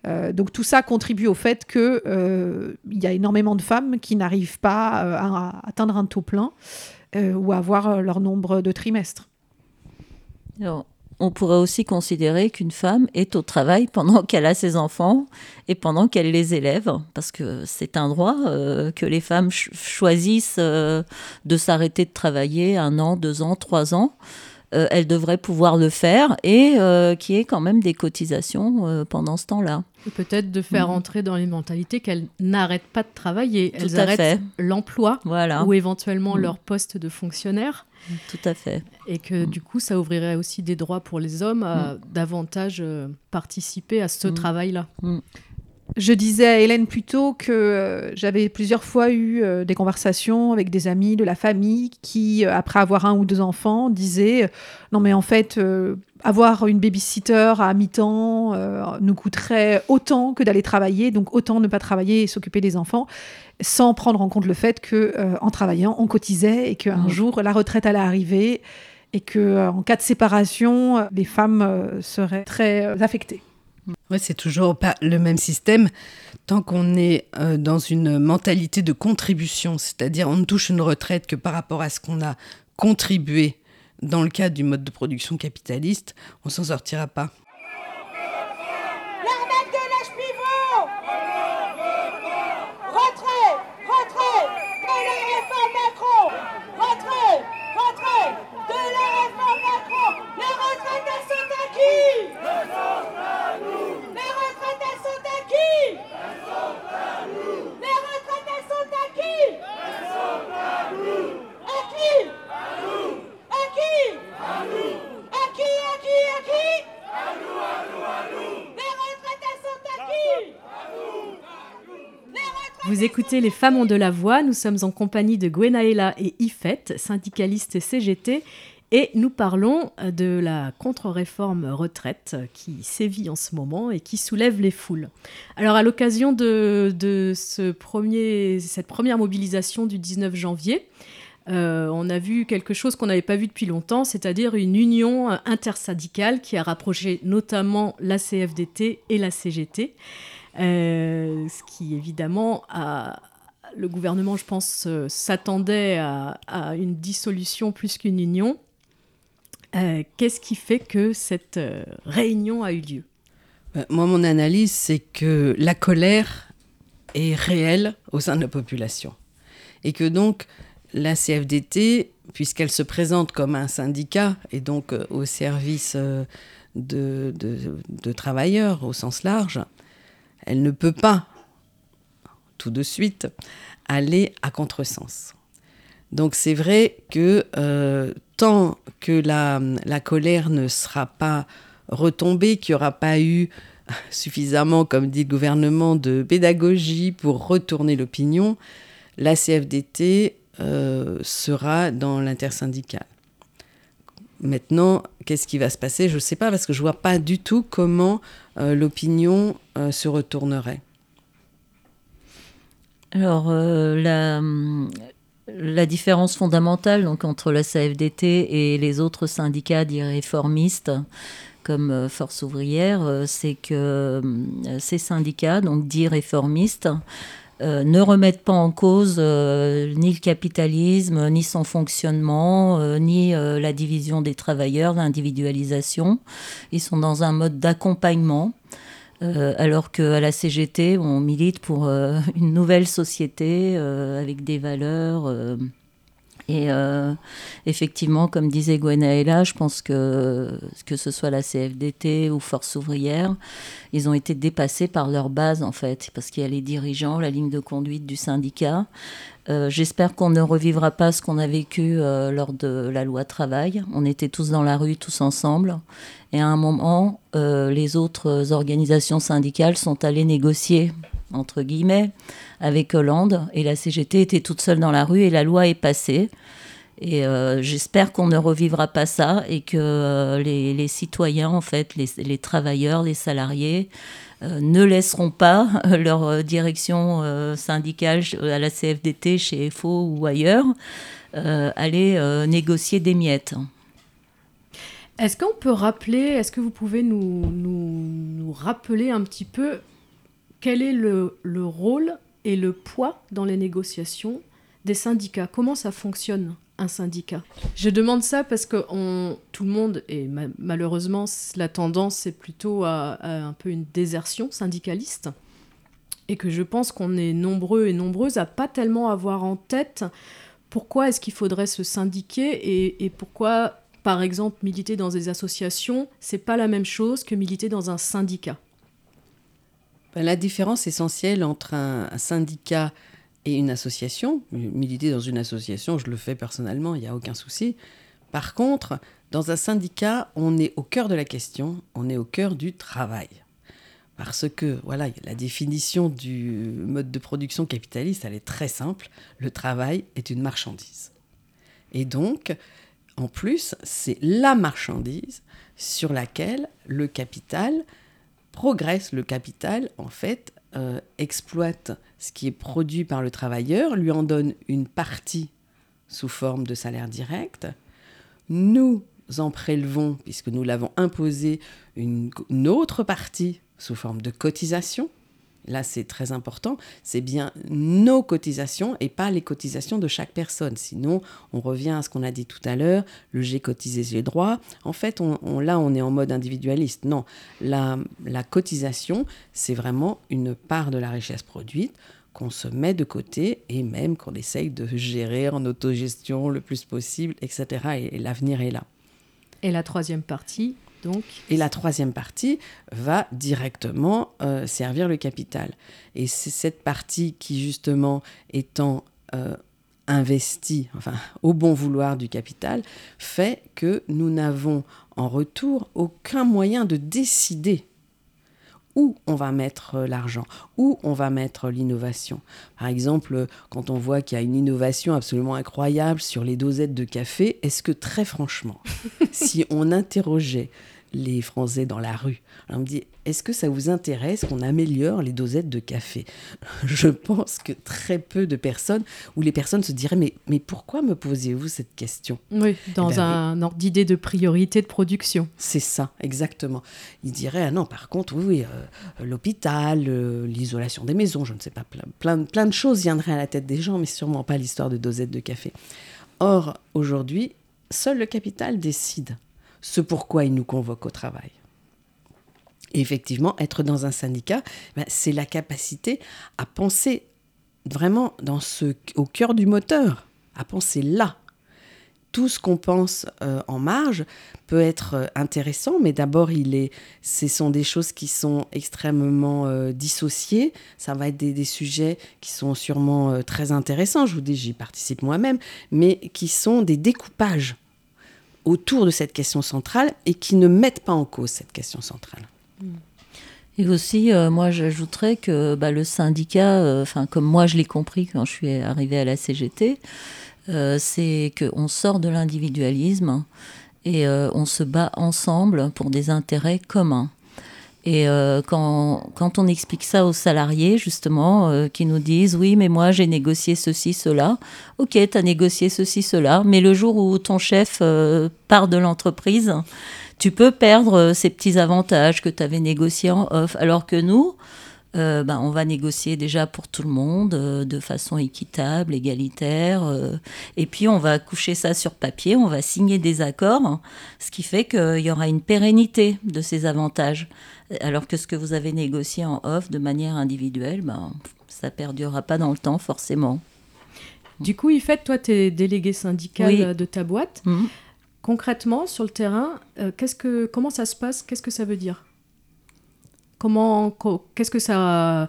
Euh, donc tout ça contribue au fait que euh, y a énormément de femmes qui n'arrivent pas euh, à atteindre un taux plein ou à avoir leur nombre de trimestres. On pourrait aussi considérer qu'une femme est au travail pendant qu'elle a ses enfants et pendant qu'elle les élève, parce que c'est un droit que les femmes ch- choisissent de s'arrêter de travailler un an, deux ans, trois ans. Euh, elles devraient pouvoir le faire et euh, qu'il y ait quand même des cotisations euh, pendant ce temps-là. Peut-être de faire Mhm. entrer dans les mentalités qu'elles n'arrêtent pas de travailler, Tout elles à arrêtent l'emploi Voilà, ou éventuellement Mhm. leur poste de fonctionnaire. tout à fait. Et que Mm. du coup, ça ouvrirait aussi des droits pour les hommes à davantage euh, participer à ce Mm. travail-là. Je disais à Hélène plus tôt que euh, j'avais plusieurs fois eu euh, des conversations avec des amis de la famille qui, euh, après avoir un ou deux enfants, disaient Non, mais en fait, avoir une babysitter à mi-temps nous coûterait autant que d'aller travailler, donc autant ne pas travailler et s'occuper des enfants, sans prendre en compte le fait que en travaillant, on cotisait et qu'un Mhm. jour, la retraite allait arriver et que en cas de séparation, les femmes seraient très affectées. Ouais, c'est toujours pas le même système tant qu'on est euh, dans une mentalité de contribution, c'est-à-dire on ne touche une retraite que par rapport à ce qu'on a contribué dans le cadre du mode de production capitaliste, on s'en sortira pas. L'arnaque de l'âge pivot Retrait Retrait de la réforme Macron Retrait Retrait de la réforme Macron Les retraites, elles sont acquises Les retraites, elles sont acquises Les retraites, elles sont acquises Acquis Les sont Vous écoutez Les femmes ont de la voix. Nous sommes en compagnie de Gwenaëlla et Ifette, syndicalistes CGT. Et nous parlons de la contre-réforme retraite qui sévit en ce moment et qui soulève les foules. Alors, à l'occasion de, de ce premier, cette première mobilisation du 19 janvier, euh, on a vu quelque chose qu'on n'avait pas vu depuis longtemps, c'est-à-dire une union euh, intersyndicale qui a rapproché notamment la CFDT et la CGT. Euh, ce qui évidemment a, le gouvernement, je pense, s'attendait à, à une dissolution plus qu'une union. Qu'est-ce qui fait que cette réunion a eu lieu? Moi, mon analyse, c'est que la colère est réelle au sein de la population. Et que donc, la CFDT, puisqu'elle se présente comme un syndicat et donc euh, au service euh, de, travailleurs au sens large, elle ne peut pas tout de suite aller à contresens. Donc c'est vrai que euh, tant que la, la colère ne sera pas retombée, qu'il n'y aura pas eu suffisamment, comme dit le gouvernement, de pédagogie pour retourner l'opinion, la CFDT euh, sera dans l'intersyndical. Maintenant, qu'est-ce qui va se passer? Je ne sais pas parce que je ne vois pas du tout comment euh, l'opinion euh, se retournerait. Alors, la, la, différence fondamentale donc, entre la CFDT et les autres syndicats dits réformistes, comme Force ouvrière, c'est que ces syndicats, donc dits réformistes, euh, ne remettent pas en cause euh, ni le capitalisme, ni son fonctionnement, euh, ni la division des travailleurs, l'individualisation. Ils sont dans un mode d'accompagnement. alors qu'à la CGT, on milite pour une nouvelle société avec des valeurs et euh, effectivement, comme disait Gwenaëlla, je pense que que ce soit la CFDT ou Force ouvrière, ils ont été dépassés par leur base en fait, parce qu'il y a les dirigeants, la ligne de conduite du syndicat. Euh, j'espère qu'on ne revivra pas ce qu'on a vécu euh, lors de la loi travail. On était tous dans la rue, tous ensemble. Et à un moment, les autres organisations syndicales sont allées négocier, entre guillemets, avec Hollande et la CGT était toute seule dans la rue et la loi est passée. Et euh, j'espère qu'on ne revivra pas ça et que euh, les, citoyens, en fait, les, travailleurs, les salariés, euh, ne laisseront pas leur direction syndicale à la CFDT, chez FO ou ailleurs, aller négocier des miettes. Est-ce qu'on peut rappeler, est-ce que vous pouvez nous, nous, rappeler un petit peu quel est le, le rôle et le poids dans les négociations des syndicats? Comment ça fonctionne un syndicat? Je demande ça parce que tout le monde, et malheureusement la tendance c'est plutôt à, un peu une désertion syndicaliste, et que je pense qu'on est nombreux et nombreuses à pas tellement avoir en tête pourquoi est-ce qu'il faudrait se syndiquer et, et pourquoi, par exemple, militer dans des associations, c'est pas la même chose que militer dans un syndicat. Ben, la différence essentielle entre un, syndicat et une association, militer dans une association, je le fais personnellement, il n'y a aucun souci. Par contre, dans un syndicat, on est au cœur de la question, on est au cœur du travail. Parce que, voilà, la définition du mode de production capitaliste, elle est très simple. Le travail est une marchandise. Et donc, en plus, c'est la marchandise sur laquelle le capital progresse le capital, en fait, euh, exploite ce qui est produit par le travailleur, lui en donne une partie sous forme de salaire direct. Nous en prélevons, puisque nous l'avons imposé, une, autre partie sous forme de cotisation là c'est très important, c'est bien nos cotisations et pas les cotisations de chaque personne. Sinon, on revient à ce qu'on a dit tout à l'heure, le j'ai cotisé, j'ai droit. En fait, on, là, on est en mode individualiste. Non, la, la cotisation, c'est vraiment une part de la richesse produite qu'on se met de côté et même qu'on essaye de gérer en autogestion le plus possible, etc. et l'avenir est là. Et la troisième partie, et la troisième partie va directement euh, servir le capital. Et c'est cette partie qui, justement, étant euh, investie, enfin, au bon vouloir du capital, fait que nous n'avons en retour aucun moyen de décider où on va mettre euh, l'argent, où on va mettre l'innovation. Par exemple, quand on voit qu'il y a une innovation absolument incroyable sur les dosettes de café, est-ce que très franchement, si on interrogeait les Français dans la rue. on me dit, est-ce que ça vous intéresse qu'on améliore les dosettes de café Je pense que très peu de personnes, ou les personnes se diraient, mais, mais pourquoi me posez-vous cette question? Oui, dans eh ben un ordre d'idée de priorité de production. C'est ça, exactement. Ils diraient, ah non, par contre, oui, euh, l'hôpital, euh, l'isolation des maisons, je ne sais pas, plein, plein, plein de choses viendraient à la tête des gens, mais sûrement pas l'histoire de dosettes de café. Or, aujourd'hui, seul le capital décide ce pourquoi il nous convoque au travail. effectivement, être dans un syndicat, ben, c'est la capacité à penser vraiment dans ce, au cœur du moteur, à penser là. Tout ce qu'on pense euh, en marge peut être euh, intéressant, mais d'abord, il est, ce sont des choses qui sont extrêmement euh, dissociées. Ça va être des, sujets qui sont sûrement très intéressants. Je vous dis, j'y participe moi-même, mais qui sont des découpages autour de cette question centrale et qui ne mettent pas en cause cette question centrale. Et aussi, euh, moi, j'ajouterais que bah, le syndicat, euh, enfin, comme moi je l'ai compris quand je suis arrivée à la CGT, euh, c'est qu'on sort de l'individualisme et on se bat ensemble pour des intérêts communs. Et quand, quand, on explique ça aux salariés, justement, qui nous disent Oui, mais moi j'ai négocié ceci, cela. Ok, tu as négocié ceci, cela. Mais le jour où ton chef part de l'entreprise, tu peux perdre euh, ces petits avantages que tu avais négociés en off. Alors que nous, euh, ben, on va négocier déjà pour tout le monde euh, de façon équitable, égalitaire. et puis on va coucher ça sur papier, on va signer des accords, hein, ce qui fait qu'il y aura une pérennité de ces avantages. Alors que ce que vous avez négocié en off de manière individuelle, ben, ça perdurera pas dans le temps forcément. Du coup, fait, toi, tu es délégué syndical de ta boîte. Mmh. Concrètement, sur le terrain, euh, qu'est-ce que, comment ça se passe? Qu'est-ce que ça veut dire? Comment, qu'est-ce que ça,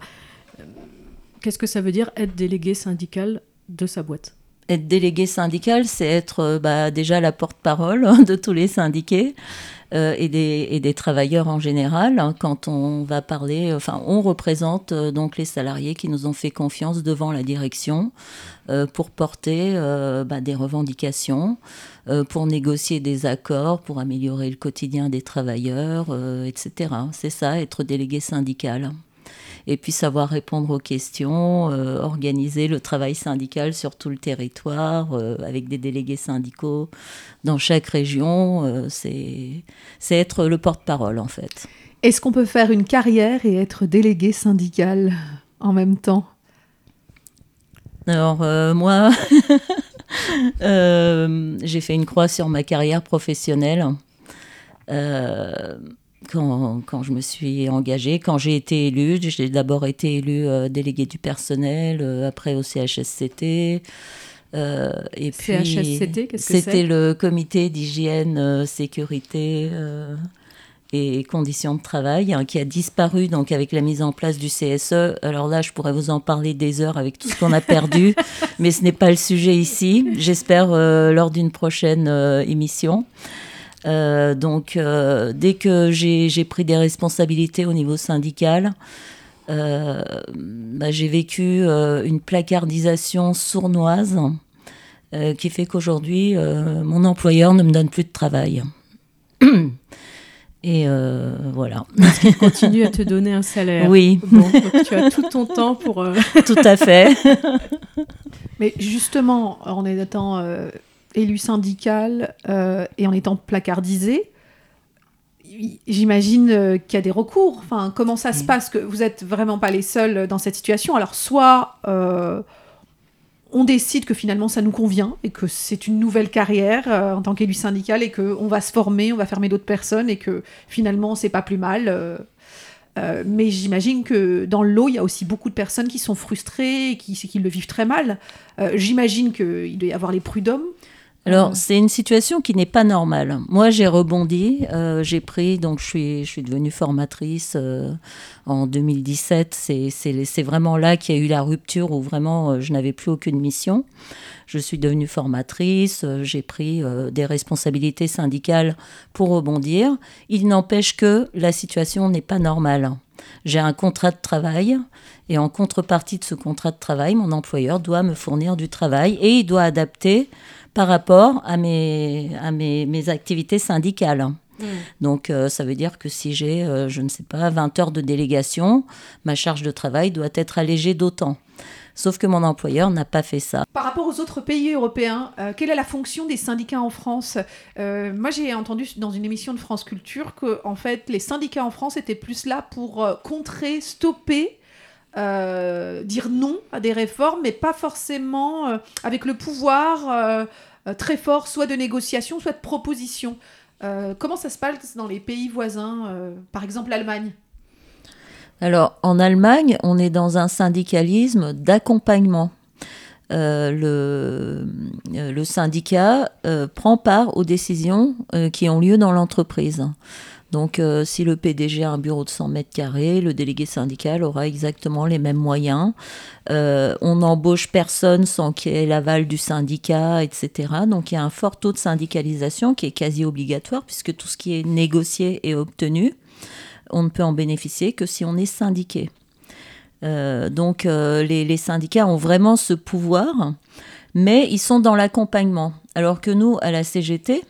qu'est-ce que ça veut dire être délégué syndical de sa boîte? Être délégué syndical, c'est être euh, bah, déjà la porte-parole de tous les syndiqués. Euh, et, des, travailleurs en général. Hein, quand on va parler, enfin, on représente donc les salariés qui nous ont fait confiance devant la direction pour porter bah, des revendications, euh, pour négocier des accords, pour améliorer le quotidien des travailleurs, euh, etc. C'est ça, être délégué syndical. Et puis savoir répondre aux questions, euh, organiser le travail syndical sur tout le territoire, avec des délégués syndicaux dans chaque région. c'est être le porte-parole en fait. Est-ce qu'on peut faire une carrière et être délégué syndical en même temps? Alors moi, Euh, j'ai fait une croix sur ma carrière professionnelle. Euh, quand, quand, je me suis engagée, quand j'ai été élue, j'ai d'abord été élue euh, déléguée du personnel, après au CHSCT. et puis, CHSCT, qu'est-ce que c'est C'était le comité d'hygiène, sécurité et conditions de travail hein, qui a disparu donc avec la mise en place du CSE. Alors là, je pourrais vous en parler des heures avec tout ce qu'on a perdu, mais ce n'est pas le sujet ici. J'espère euh, lors d'une prochaine euh, émission. Euh, donc, dès que j'ai pris des responsabilités au niveau syndical, bah, j'ai vécu une placardisation sournoise qui fait qu'aujourd'hui, mon employeur ne me donne plus de travail. Et euh, voilà. Parce qu'il continue à te donner un salaire. Oui. Bon, tu as tout ton temps pour. Euh, tout à fait. Mais justement, en étant euh, élu syndical et en étant placardisé, j'imagine qu'il y a des recours. Enfin, comment ça se passe que vous n'êtes vraiment pas les seuls dans cette situation? Alors, soit on décide que finalement ça nous convient et que c'est une nouvelle carrière euh, en tant qu'élu syndical et qu'on va se former, on va fermer d'autres personnes et que finalement c'est pas plus mal. Euh, euh, mais j'imagine que dans l'eau, il y a aussi beaucoup de personnes qui sont frustrées et qui, qui le vivent très mal. j'imagine qu'il doit y avoir les prud'hommes alors, c'est une situation qui n'est pas normale. Moi, j'ai rebondi, euh, j'ai pris, donc je suis, je suis devenue formatrice euh, en 2017. C'est vraiment là qu'il y a eu la rupture où vraiment euh, je n'avais plus aucune mission. Je suis devenue formatrice, j'ai pris des responsabilités syndicales pour rebondir. Il n'empêche que la situation n'est pas normale. J'ai un contrat de travail et en contrepartie de ce contrat de travail, mon employeur doit me fournir du travail et il doit adapter par rapport à mes, à mes, mes activités syndicales. Hmm. Donc, euh, ça veut dire que si j'ai, euh, je ne sais pas, 20 heures de délégation, ma charge de travail doit être allégée d'autant. Sauf que mon employeur n'a pas fait ça. Par rapport aux autres pays européens, euh, quelle est la fonction des syndicats en France? Moi, j'ai entendu dans une émission de France Culture que, en fait, les syndicats en France étaient plus là pour contrer, stopper euh, dire non à des réformes, mais pas forcément euh, avec le pouvoir euh, très fort, soit de négociation, soit de proposition. comment ça se passe dans les pays voisins, par exemple l'Allemagne? Alors, en Allemagne, on est dans un syndicalisme d'accompagnement. le, le, syndicat prend part aux décisions qui ont lieu dans l'entreprise. Donc, euh, si le PDG a un bureau de 100 mètres carrés, le délégué syndical aura exactement les mêmes moyens. Euh, on n'embauche personne sans qu'il y ait l'aval du syndicat, etc. Donc, il y a un fort taux de syndicalisation qui est quasi obligatoire puisque tout ce qui est négocié est obtenu on ne peut en bénéficier que si on est syndiqué. donc les, les, syndicats ont vraiment ce pouvoir, mais ils sont dans l'accompagnement. Alors que nous, à la CGT,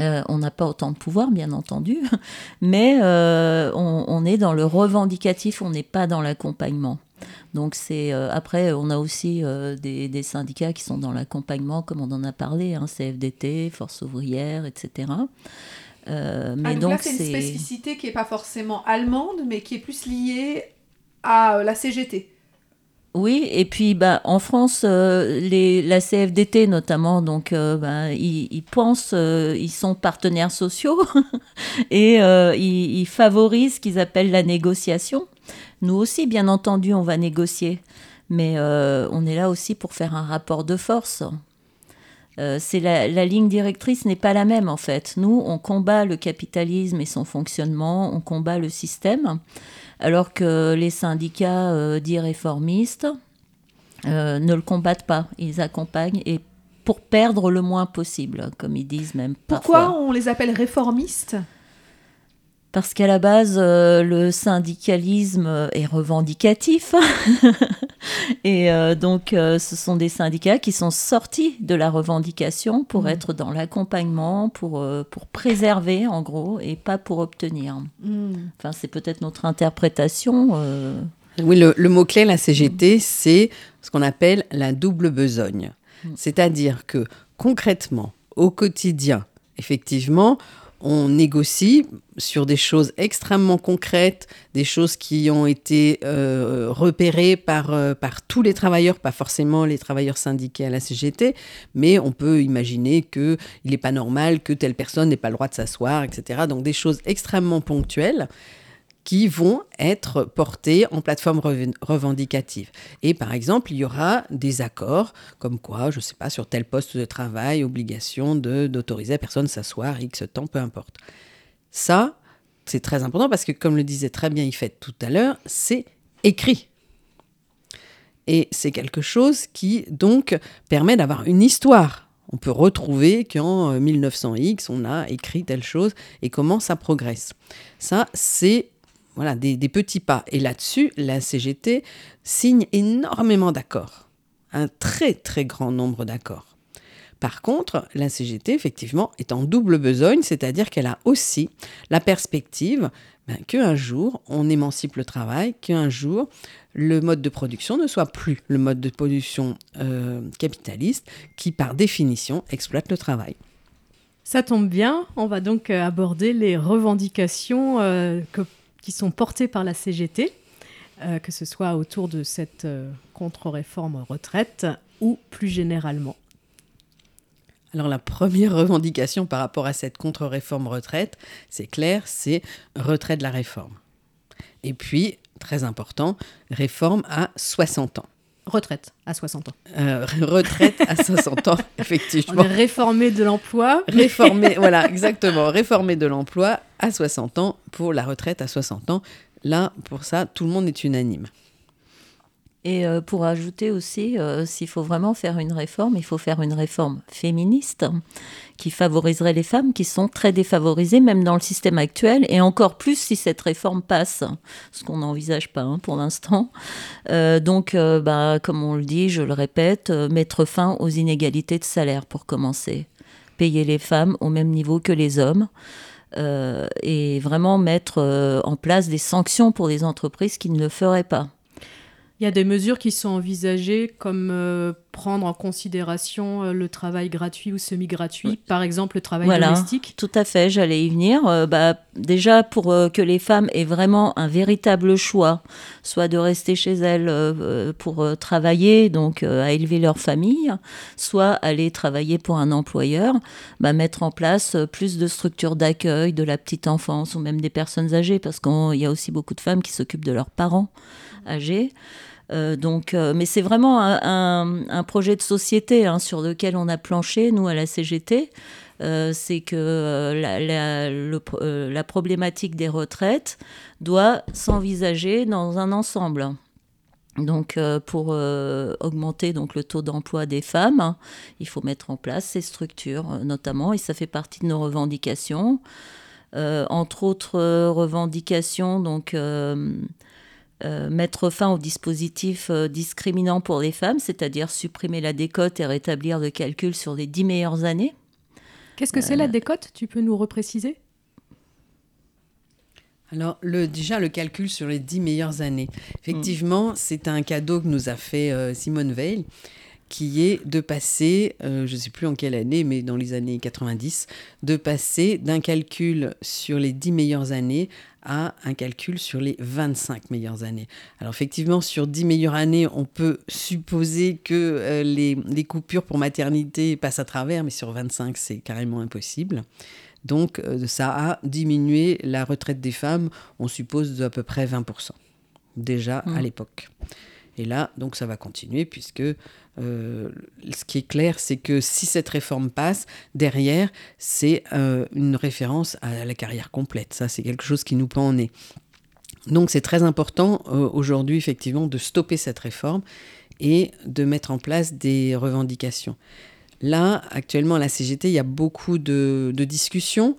euh, on n'a pas autant de pouvoir, bien entendu, mais euh, on, est dans le revendicatif, on n'est pas dans l'accompagnement. Donc c'est euh, après, on a aussi des, syndicats qui sont dans l'accompagnement, comme on en a parlé, hein, CFDT, Force ouvrière, etc. mais ah, donc, là, c'est une spécificité qui n'est pas forcément allemande, mais qui est plus liée à la CGT. Oui, et puis bah, en France, euh, la CFDT notamment, donc euh, bah, ils, pensent, euh, ils sont partenaires sociaux et ils, favorisent ce qu'ils appellent la négociation. Nous aussi, bien entendu, on va négocier, mais on est là aussi pour faire un rapport de force. c'est la, ligne directrice n'est pas la même en fait. Nous, on combat le capitalisme et son fonctionnement, on combat le système alors que les syndicats euh, dits réformistes euh, ne le combattent pas. Ils accompagnent et pour perdre le moins possible, comme ils disent même Pourquoi on les appelle réformistes? Parce qu'à la base, euh, le syndicalisme est revendicatif. et euh, donc, euh, ce sont des syndicats qui sont sortis de la revendication pour mmh. être dans l'accompagnement, pour, pour préserver, en gros, et pas pour obtenir. Mmh. Enfin, c'est peut-être notre interprétation. Oui, le, mot-clé, la CGT, c'est ce qu'on appelle la double besogne. Mmh. C'est-à-dire que concrètement, au quotidien, effectivement, on négocie sur des choses extrêmement concrètes, des choses qui ont été euh, repérées par, euh, par tous les travailleurs, pas forcément les travailleurs syndiqués à la CGT, mais on peut imaginer qu'il n'est pas normal que telle personne n'ait pas le droit de s'asseoir, etc. Donc des choses extrêmement ponctuelles qui vont être portés en plateforme revendicative. Et par exemple, il y aura des accords comme quoi, je ne sais pas, sur tel poste de travail, obligation d'autoriser la personne à s'asseoir X temps, peu importe. Ça, c'est très important parce que, comme le disait très bien Yfette tout à l'heure, c'est écrit. Et c'est quelque chose qui, donc, permet d'avoir une histoire. On peut retrouver qu'en 1900X, on a écrit telle chose et comment ça progresse. Ça, c'est voilà, des, petits pas. Et là-dessus, la CGT signe énormément d'accords, un très très grand nombre d'accords. Par contre, la CGT, effectivement, est en double besogne, c'est-à-dire qu'elle a aussi la perspective ben, qu'un jour, on émancipe le travail, qu'un jour, le mode de production ne soit plus le mode de production euh, capitaliste qui, par définition, exploite le travail. Ça tombe bien, on va donc euh, aborder les revendications euh, que qui sont portés par la CGT, euh, que ce soit autour de cette euh, contre-réforme retraite ou plus généralement. Alors la première revendication par rapport à cette contre-réforme retraite, c'est clair, c'est retrait de la réforme. Et puis, très important, réforme à 60 ans. Retraite à 60 ans. Euh, retraite à 60 ans, effectivement. On réformer de l'emploi. Réformer, voilà, exactement. Réformer de l'emploi à 60 ans pour la retraite à 60 ans. Là, pour ça, tout le monde est unanime. Et euh, pour ajouter aussi, euh, s'il faut vraiment faire une réforme, il faut faire une réforme féministe qui favoriserait les femmes qui sont très défavorisées, même dans le système actuel, et encore plus si cette réforme passe, ce qu'on n'envisage pas hein, pour l'instant. Euh, donc, bah, comme on le dit, je le répète, mettre fin aux inégalités de salaire pour commencer. Payer les femmes au même niveau que les hommes. Et vraiment mettre en place des sanctions pour les entreprises qui ne le feraient pas. Il y a des mesures qui sont envisagées comme euh, prendre en considération euh, le travail gratuit ou semi-gratuit, par exemple le travail voilà, domestique. Tout à fait, j'allais y venir. Euh, bah, déjà pour que les femmes aient vraiment un véritable choix, soit de rester chez elles pour travailler, donc à élever leur famille, soit aller travailler pour un employeur, bah, mettre en place plus de structures d'accueil de la petite enfance ou même des personnes âgées, parce qu'il y a aussi beaucoup de femmes qui s'occupent de leurs parents Euh, donc, euh, mais c'est vraiment un, projet de société hein, sur lequel on a planché, nous, à la CGT. Euh, c'est que la, problématique des retraites doit s'envisager dans un ensemble. Donc, pour augmenter donc, le taux d'emploi des femmes, il faut mettre en place ces structures, notamment, et ça fait partie de nos revendications. entre autres revendications, donc mettre fin au dispositif discriminant pour les femmes, c'est-à-dire supprimer la décote et rétablir le calcul sur les dix meilleures années. Qu'est-ce que c'est la décote? Tu peux nous repréciser? Alors, le, déjà, le calcul sur les dix meilleures années. Effectivement, c'est un cadeau que nous a fait Simone Veil qui est de passer, euh, je ne sais plus en quelle année, mais dans les années 90, de passer d'un calcul sur les 10 meilleures années à un calcul sur les 25 meilleures années. Alors effectivement, sur 10 meilleures années, on peut supposer que euh, les, les, coupures pour maternité passent à travers, mais sur 25, c'est carrément impossible. Donc euh, ça a diminué la retraite des femmes, on suppose, d'à peu près 20%, déjà à mmh. l'époque. Et là, donc ça va continuer puisque euh, ce qui est clair, c'est que si cette réforme passe, derrière, c'est euh, une référence à la carrière complète. Ça, c'est quelque chose qui nous pend en nez. Donc c'est très important euh, aujourd'hui, effectivement, de stopper cette réforme et de mettre en place des revendications. Là, actuellement, à la CGT, il y a beaucoup de, de discussions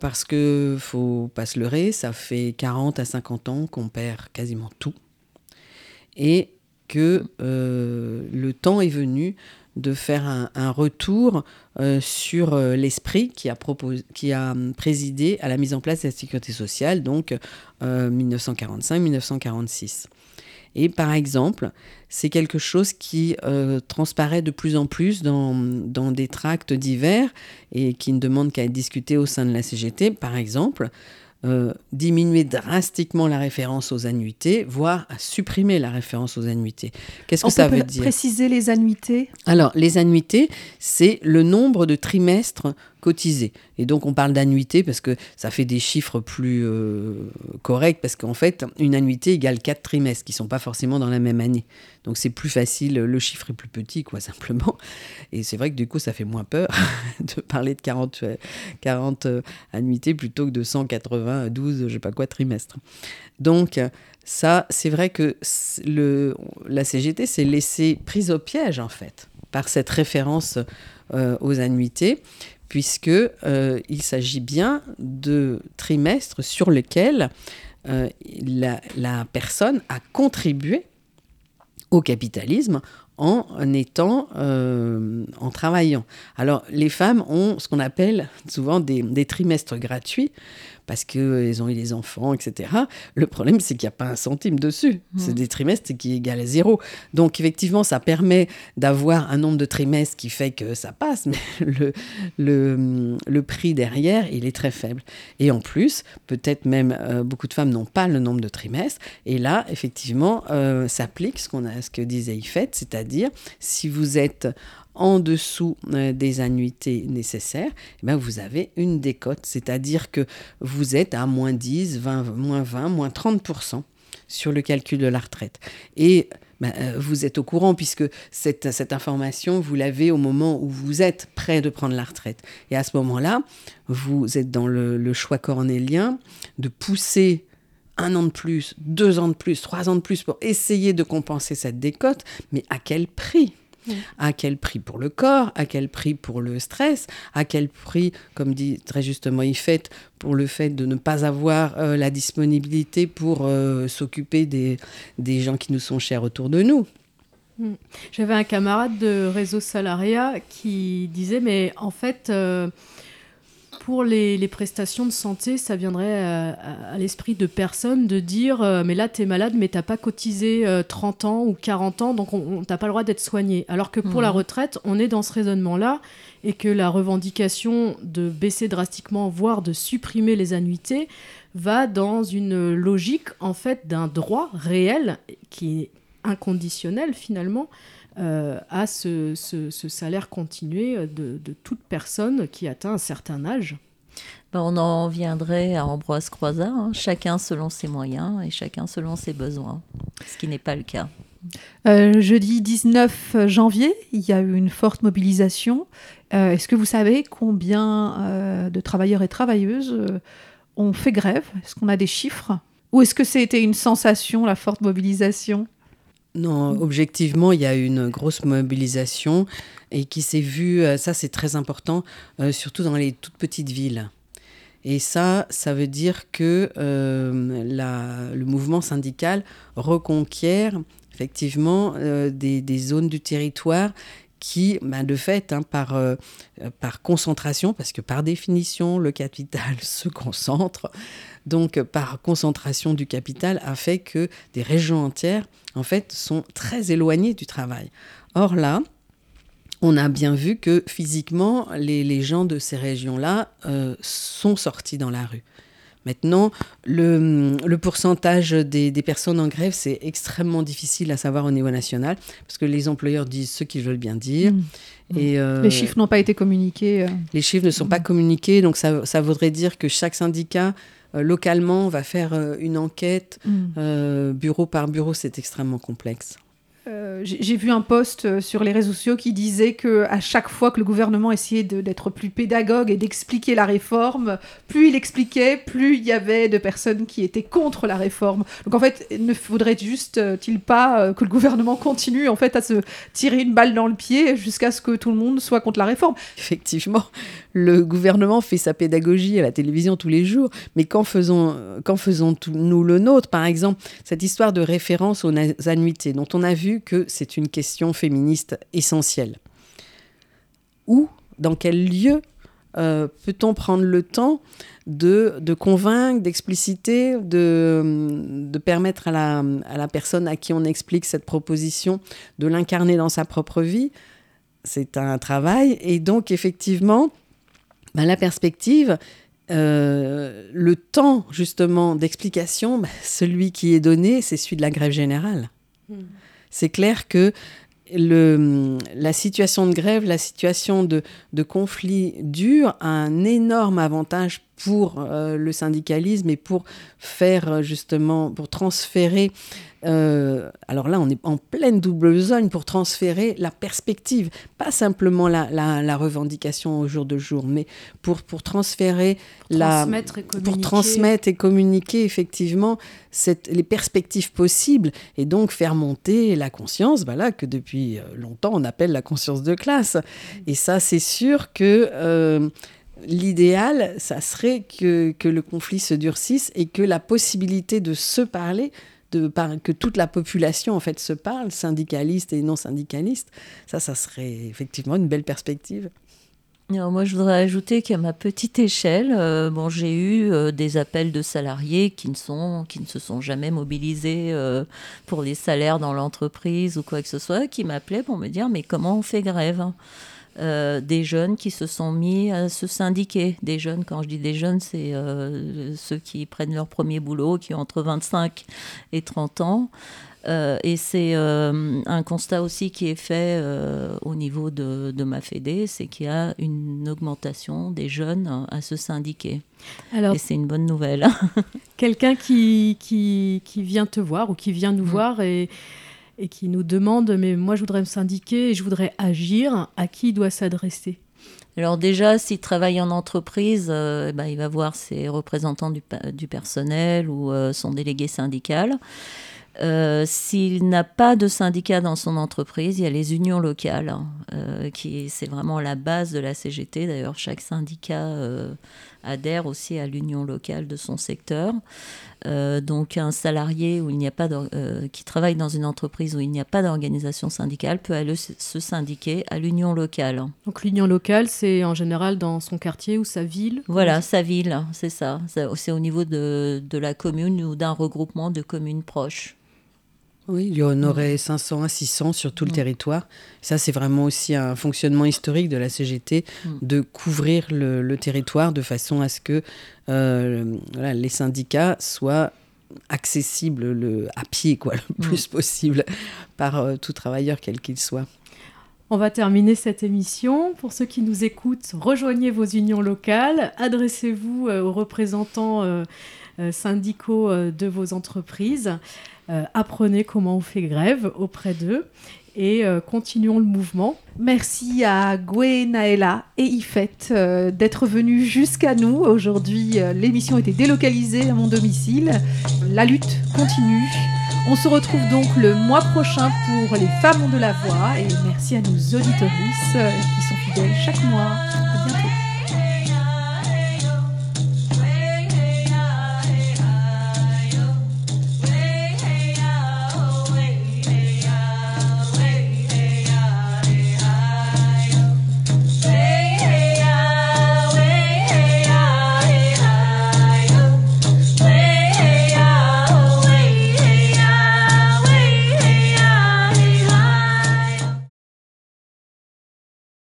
parce que faut pas se leurrer, ça fait 40 à 50 ans qu'on perd quasiment tout et que euh, le temps est venu de faire un, retour euh, sur euh, l'esprit qui, a qui a présidé à la mise en place de la sécurité sociale, donc 1945-1946. Et par exemple, c'est quelque chose qui transparaît de plus en plus dans, dans des tracts divers et qui ne demande qu'à être discuté au sein de la CGT. Par exemple, euh, diminuer drastiquement la référence aux annuités, voire à supprimer la référence aux annuités. Qu'est-ce que ça veut dire? Préciser les annuités? Alors, les annuités, c'est le nombre de trimestres Et donc, on parle d'annuité parce que ça fait des chiffres plus euh, corrects, parce qu'en fait, une annuité égale quatre trimestres qui ne sont pas forcément dans la même année. Donc, c'est plus facile, le chiffre est plus petit, quoi, simplement. Et c'est vrai que du coup, ça fait moins peur de parler de 40, 40 euh, annuités plutôt que de 180, 12, je sais pas quoi, trimestres. Donc, ça, c'est vrai que la CGT s'est laissée prise au piège, en fait, par cette référence euh, aux annuités puisque euh, il s'agit bien de trimestres sur lesquels euh, la, personne a contribué au capitalisme en étant, euh, en travaillant. Alors, les femmes ont ce qu'on appelle souvent des trimestres gratuits, parce qu'ils euh, ont eu des enfants, etc. Le problème, c'est qu'il n'y a pas un centime dessus. Mmh. C'est des trimestres qui égale à zéro. Donc, effectivement, ça permet d'avoir un nombre de trimestres qui fait que ça passe, mais le, le, le prix derrière, il est très faible. Et en plus, peut-être même euh, beaucoup de femmes n'ont pas le nombre de trimestres. Et là, effectivement, euh, s'applique ce, qu'on a, ce que disait Ifette, c'est-à-dire si vous êtes en dessous euh, des annuités nécessaires, eh bien vous avez une décote, c'est-à-dire que vous êtes à moins 10, 20, moins 20, moins 30% sur le calcul de la retraite. Et ben, euh, vous êtes au courant puisque cette, information, vous l'avez au moment où vous êtes prêt de prendre la retraite. Et à ce moment-là, vous êtes dans le choix cornélien de pousser un an de plus, deux ans de plus, trois ans de plus pour essayer de compenser cette décote, mais à quel prix? À quel prix pour le corps? À quel prix pour le stress? À quel prix, comme dit très justement Yfette, pour le fait de ne pas avoir euh, la disponibilité pour euh, s'occuper des, des gens qui nous sont chers autour de nous? Hmm. J'avais un camarade de réseau Salaria qui disait, mais en fait, euh, pour les, prestations de santé, ça viendrait à, l'esprit de personne de dire euh, mais là, tu es malade, mais t'as pas cotisé 30 euh, ans ou 40 ans, donc on t'a pas le droit d'être soigné. Alors que pour la mhm. retraite, on est dans ce raisonnement-là et que la revendication de baisser drastiquement, voire de supprimer les annuités, va dans une logique en fait d'un droit réel qui est inconditionnel finalement euh, à ce, salaire continué de, toute personne qui atteint un certain âge. Ben, on en viendrait à Ambroise Croizat, hein. chacun selon ses moyens et chacun selon ses besoins, ce qui n'est pas le cas. Euh, jeudi 19 janvier, il y a eu une forte mobilisation. Euh, est-ce que vous savez combien de travailleurs et travailleuses ont fait grève? Est-ce qu'on a des chiffres? Ou est-ce que c'était une sensation, la forte mobilisation? Non, objectivement, il y a eu une grosse mobilisation et qui s'est vue, euh, ça c'est très important, euh, surtout dans les toutes petites villes. Et ça, ça veut dire que euh, la, le mouvement syndical reconquiert effectivement euh, des, des, zones du territoire qui, ben, de fait, hein, par, par concentration, parce que par définition, le capital se concentre, donc par concentration du capital, a fait que des régions entières, en fait, sont très éloignées du travail. Or là, on a bien vu que physiquement, les, les gens de ces régions-là euh, sont sortis dans la rue. Maintenant, le, le pourcentage des, des, personnes en grève, c'est extrêmement difficile à savoir au niveau national, parce que les employeurs disent ce qu'ils veulent bien dire. Mmh. Et euh, les chiffres n'ont pas été communiqués. Euh... Les chiffres ne sont mmh. pas communiqués, donc ça, ça, voudrait dire que chaque syndicat, euh, localement, va faire euh, une enquête, mmh. bureau par bureau, c'est extrêmement complexe. Euh, j'ai vu un post euh, sur les réseaux sociaux qui disait que à chaque fois que le gouvernement essayait d'être plus pédagogue et d'expliquer la réforme, plus il expliquait, plus il y avait de personnes qui étaient contre la réforme. Donc en fait, ne faudrait juste-t-il pas que le gouvernement continue en fait à se tirer une balle dans le pied jusqu'à ce que tout le monde soit contre la réforme Effectivement, le gouvernement fait sa pédagogie à la télévision tous les jours, mais quand quand faisons nous le nôtre Par exemple, cette histoire de référence aux annuités dont on a vu que c'est une question féministe essentielle. Où, dans quel lieu euh, peut-on prendre le temps de, convaincre, d'expliciter, de, permettre à la, personne à qui on explique cette proposition de l'incarner dans sa propre vie? C'est un travail. Et donc, effectivement, ben, la perspective, euh, le temps justement d'explication, ben, celui qui est donné, c'est celui de la grève générale. Mmh c'est clair que la situation de grève, la situation de, de conflit dur a un énorme avantage pour euh, le syndicalisme et pour faire justement, pour transférer euh, alors là, on est en pleine double besogne pour transférer la perspective, pas simplement la, la, la revendication au jour de jour, mais pour, pour transférer la. Et pour transmettre et communiquer effectivement cette, les perspectives possibles et donc faire monter la conscience, voilà, que depuis longtemps on appelle la conscience de classe. Et ça, c'est sûr que. Euh, L'idéal, ça serait que, que le conflit se durcisse et que la possibilité de se parler de, que toute la population en fait se parle, syndicaliste et non syndicaliste, ça, ça serait effectivement une belle perspective. Alors moi, je voudrais ajouter qu'à ma petite échelle, euh, bon, j'ai eu euh, des appels de salariés qui ne, sont, qui ne se sont jamais mobilisés euh, pour les salaires dans l'entreprise ou quoi que ce soit, qui m'appelaient pour me dire mais comment on fait grève euh, des jeunes qui se sont mis à se syndiquer. Des jeunes, quand je dis des jeunes, c'est euh, ceux qui prennent leur premier boulot, qui ont entre 25 et 30 ans. Euh, et c'est un constat aussi qui est fait au niveau de, de ma fédé, c'est qu'il y a une augmentation des jeunes à se syndiquer. Alors, et c'est une bonne nouvelle. Quelqu'un qui, qui, qui, vient te voir ou qui vient nous mmh. voir et et qui nous demande mais moi je voudrais me syndiquer et je voudrais agir, à qui il doit s'adresser? Alors déjà, s'il travaille en entreprise, euh, ben, il va voir ses représentants du, personnel ou euh, son délégué syndical. Euh, S'il n'a pas de syndicat dans son entreprise, il y a les unions locales, hein, qui c'est vraiment la base de la CGT. D'ailleurs, chaque syndicat adhère aussi à l'union locale de son secteur. Euh, donc, un salarié où il n'y a pas euh, qui travaille dans une entreprise où il n'y a pas d'organisation syndicale peut aller se syndiquer à l'union locale. Donc, l'union locale, c'est en général dans son quartier ou sa ville. Voilà, sa ville, c'est ça. C'est au niveau de, de la commune ou d'un regroupement de communes proches. Oui, il y en aurait 500 à 600 sur tout le mmh. territoire. Ça, c'est vraiment aussi un fonctionnement historique de la CGT, mmh. de couvrir le, le, territoire de façon à ce que euh, voilà, les syndicats soient accessibles le, à pied, quoi, le mmh. plus possible, par euh, tout travailleur, quel qu'il soit. On va terminer cette émission. Pour ceux qui nous écoutent, rejoignez vos unions locales, adressez-vous euh, aux représentants syndicaux de vos entreprises. Euh, apprenez comment on fait grève auprès d'eux et euh, continuons le mouvement. Merci à Gwe, Naëla et Ifette euh, d'être venus jusqu'à nous. Aujourd'hui, l'émission était délocalisée à mon domicile. La lutte continue. On se retrouve donc le mois prochain pour les femmes ont de la voix et merci à nos auditorices qui sont fidèles chaque mois.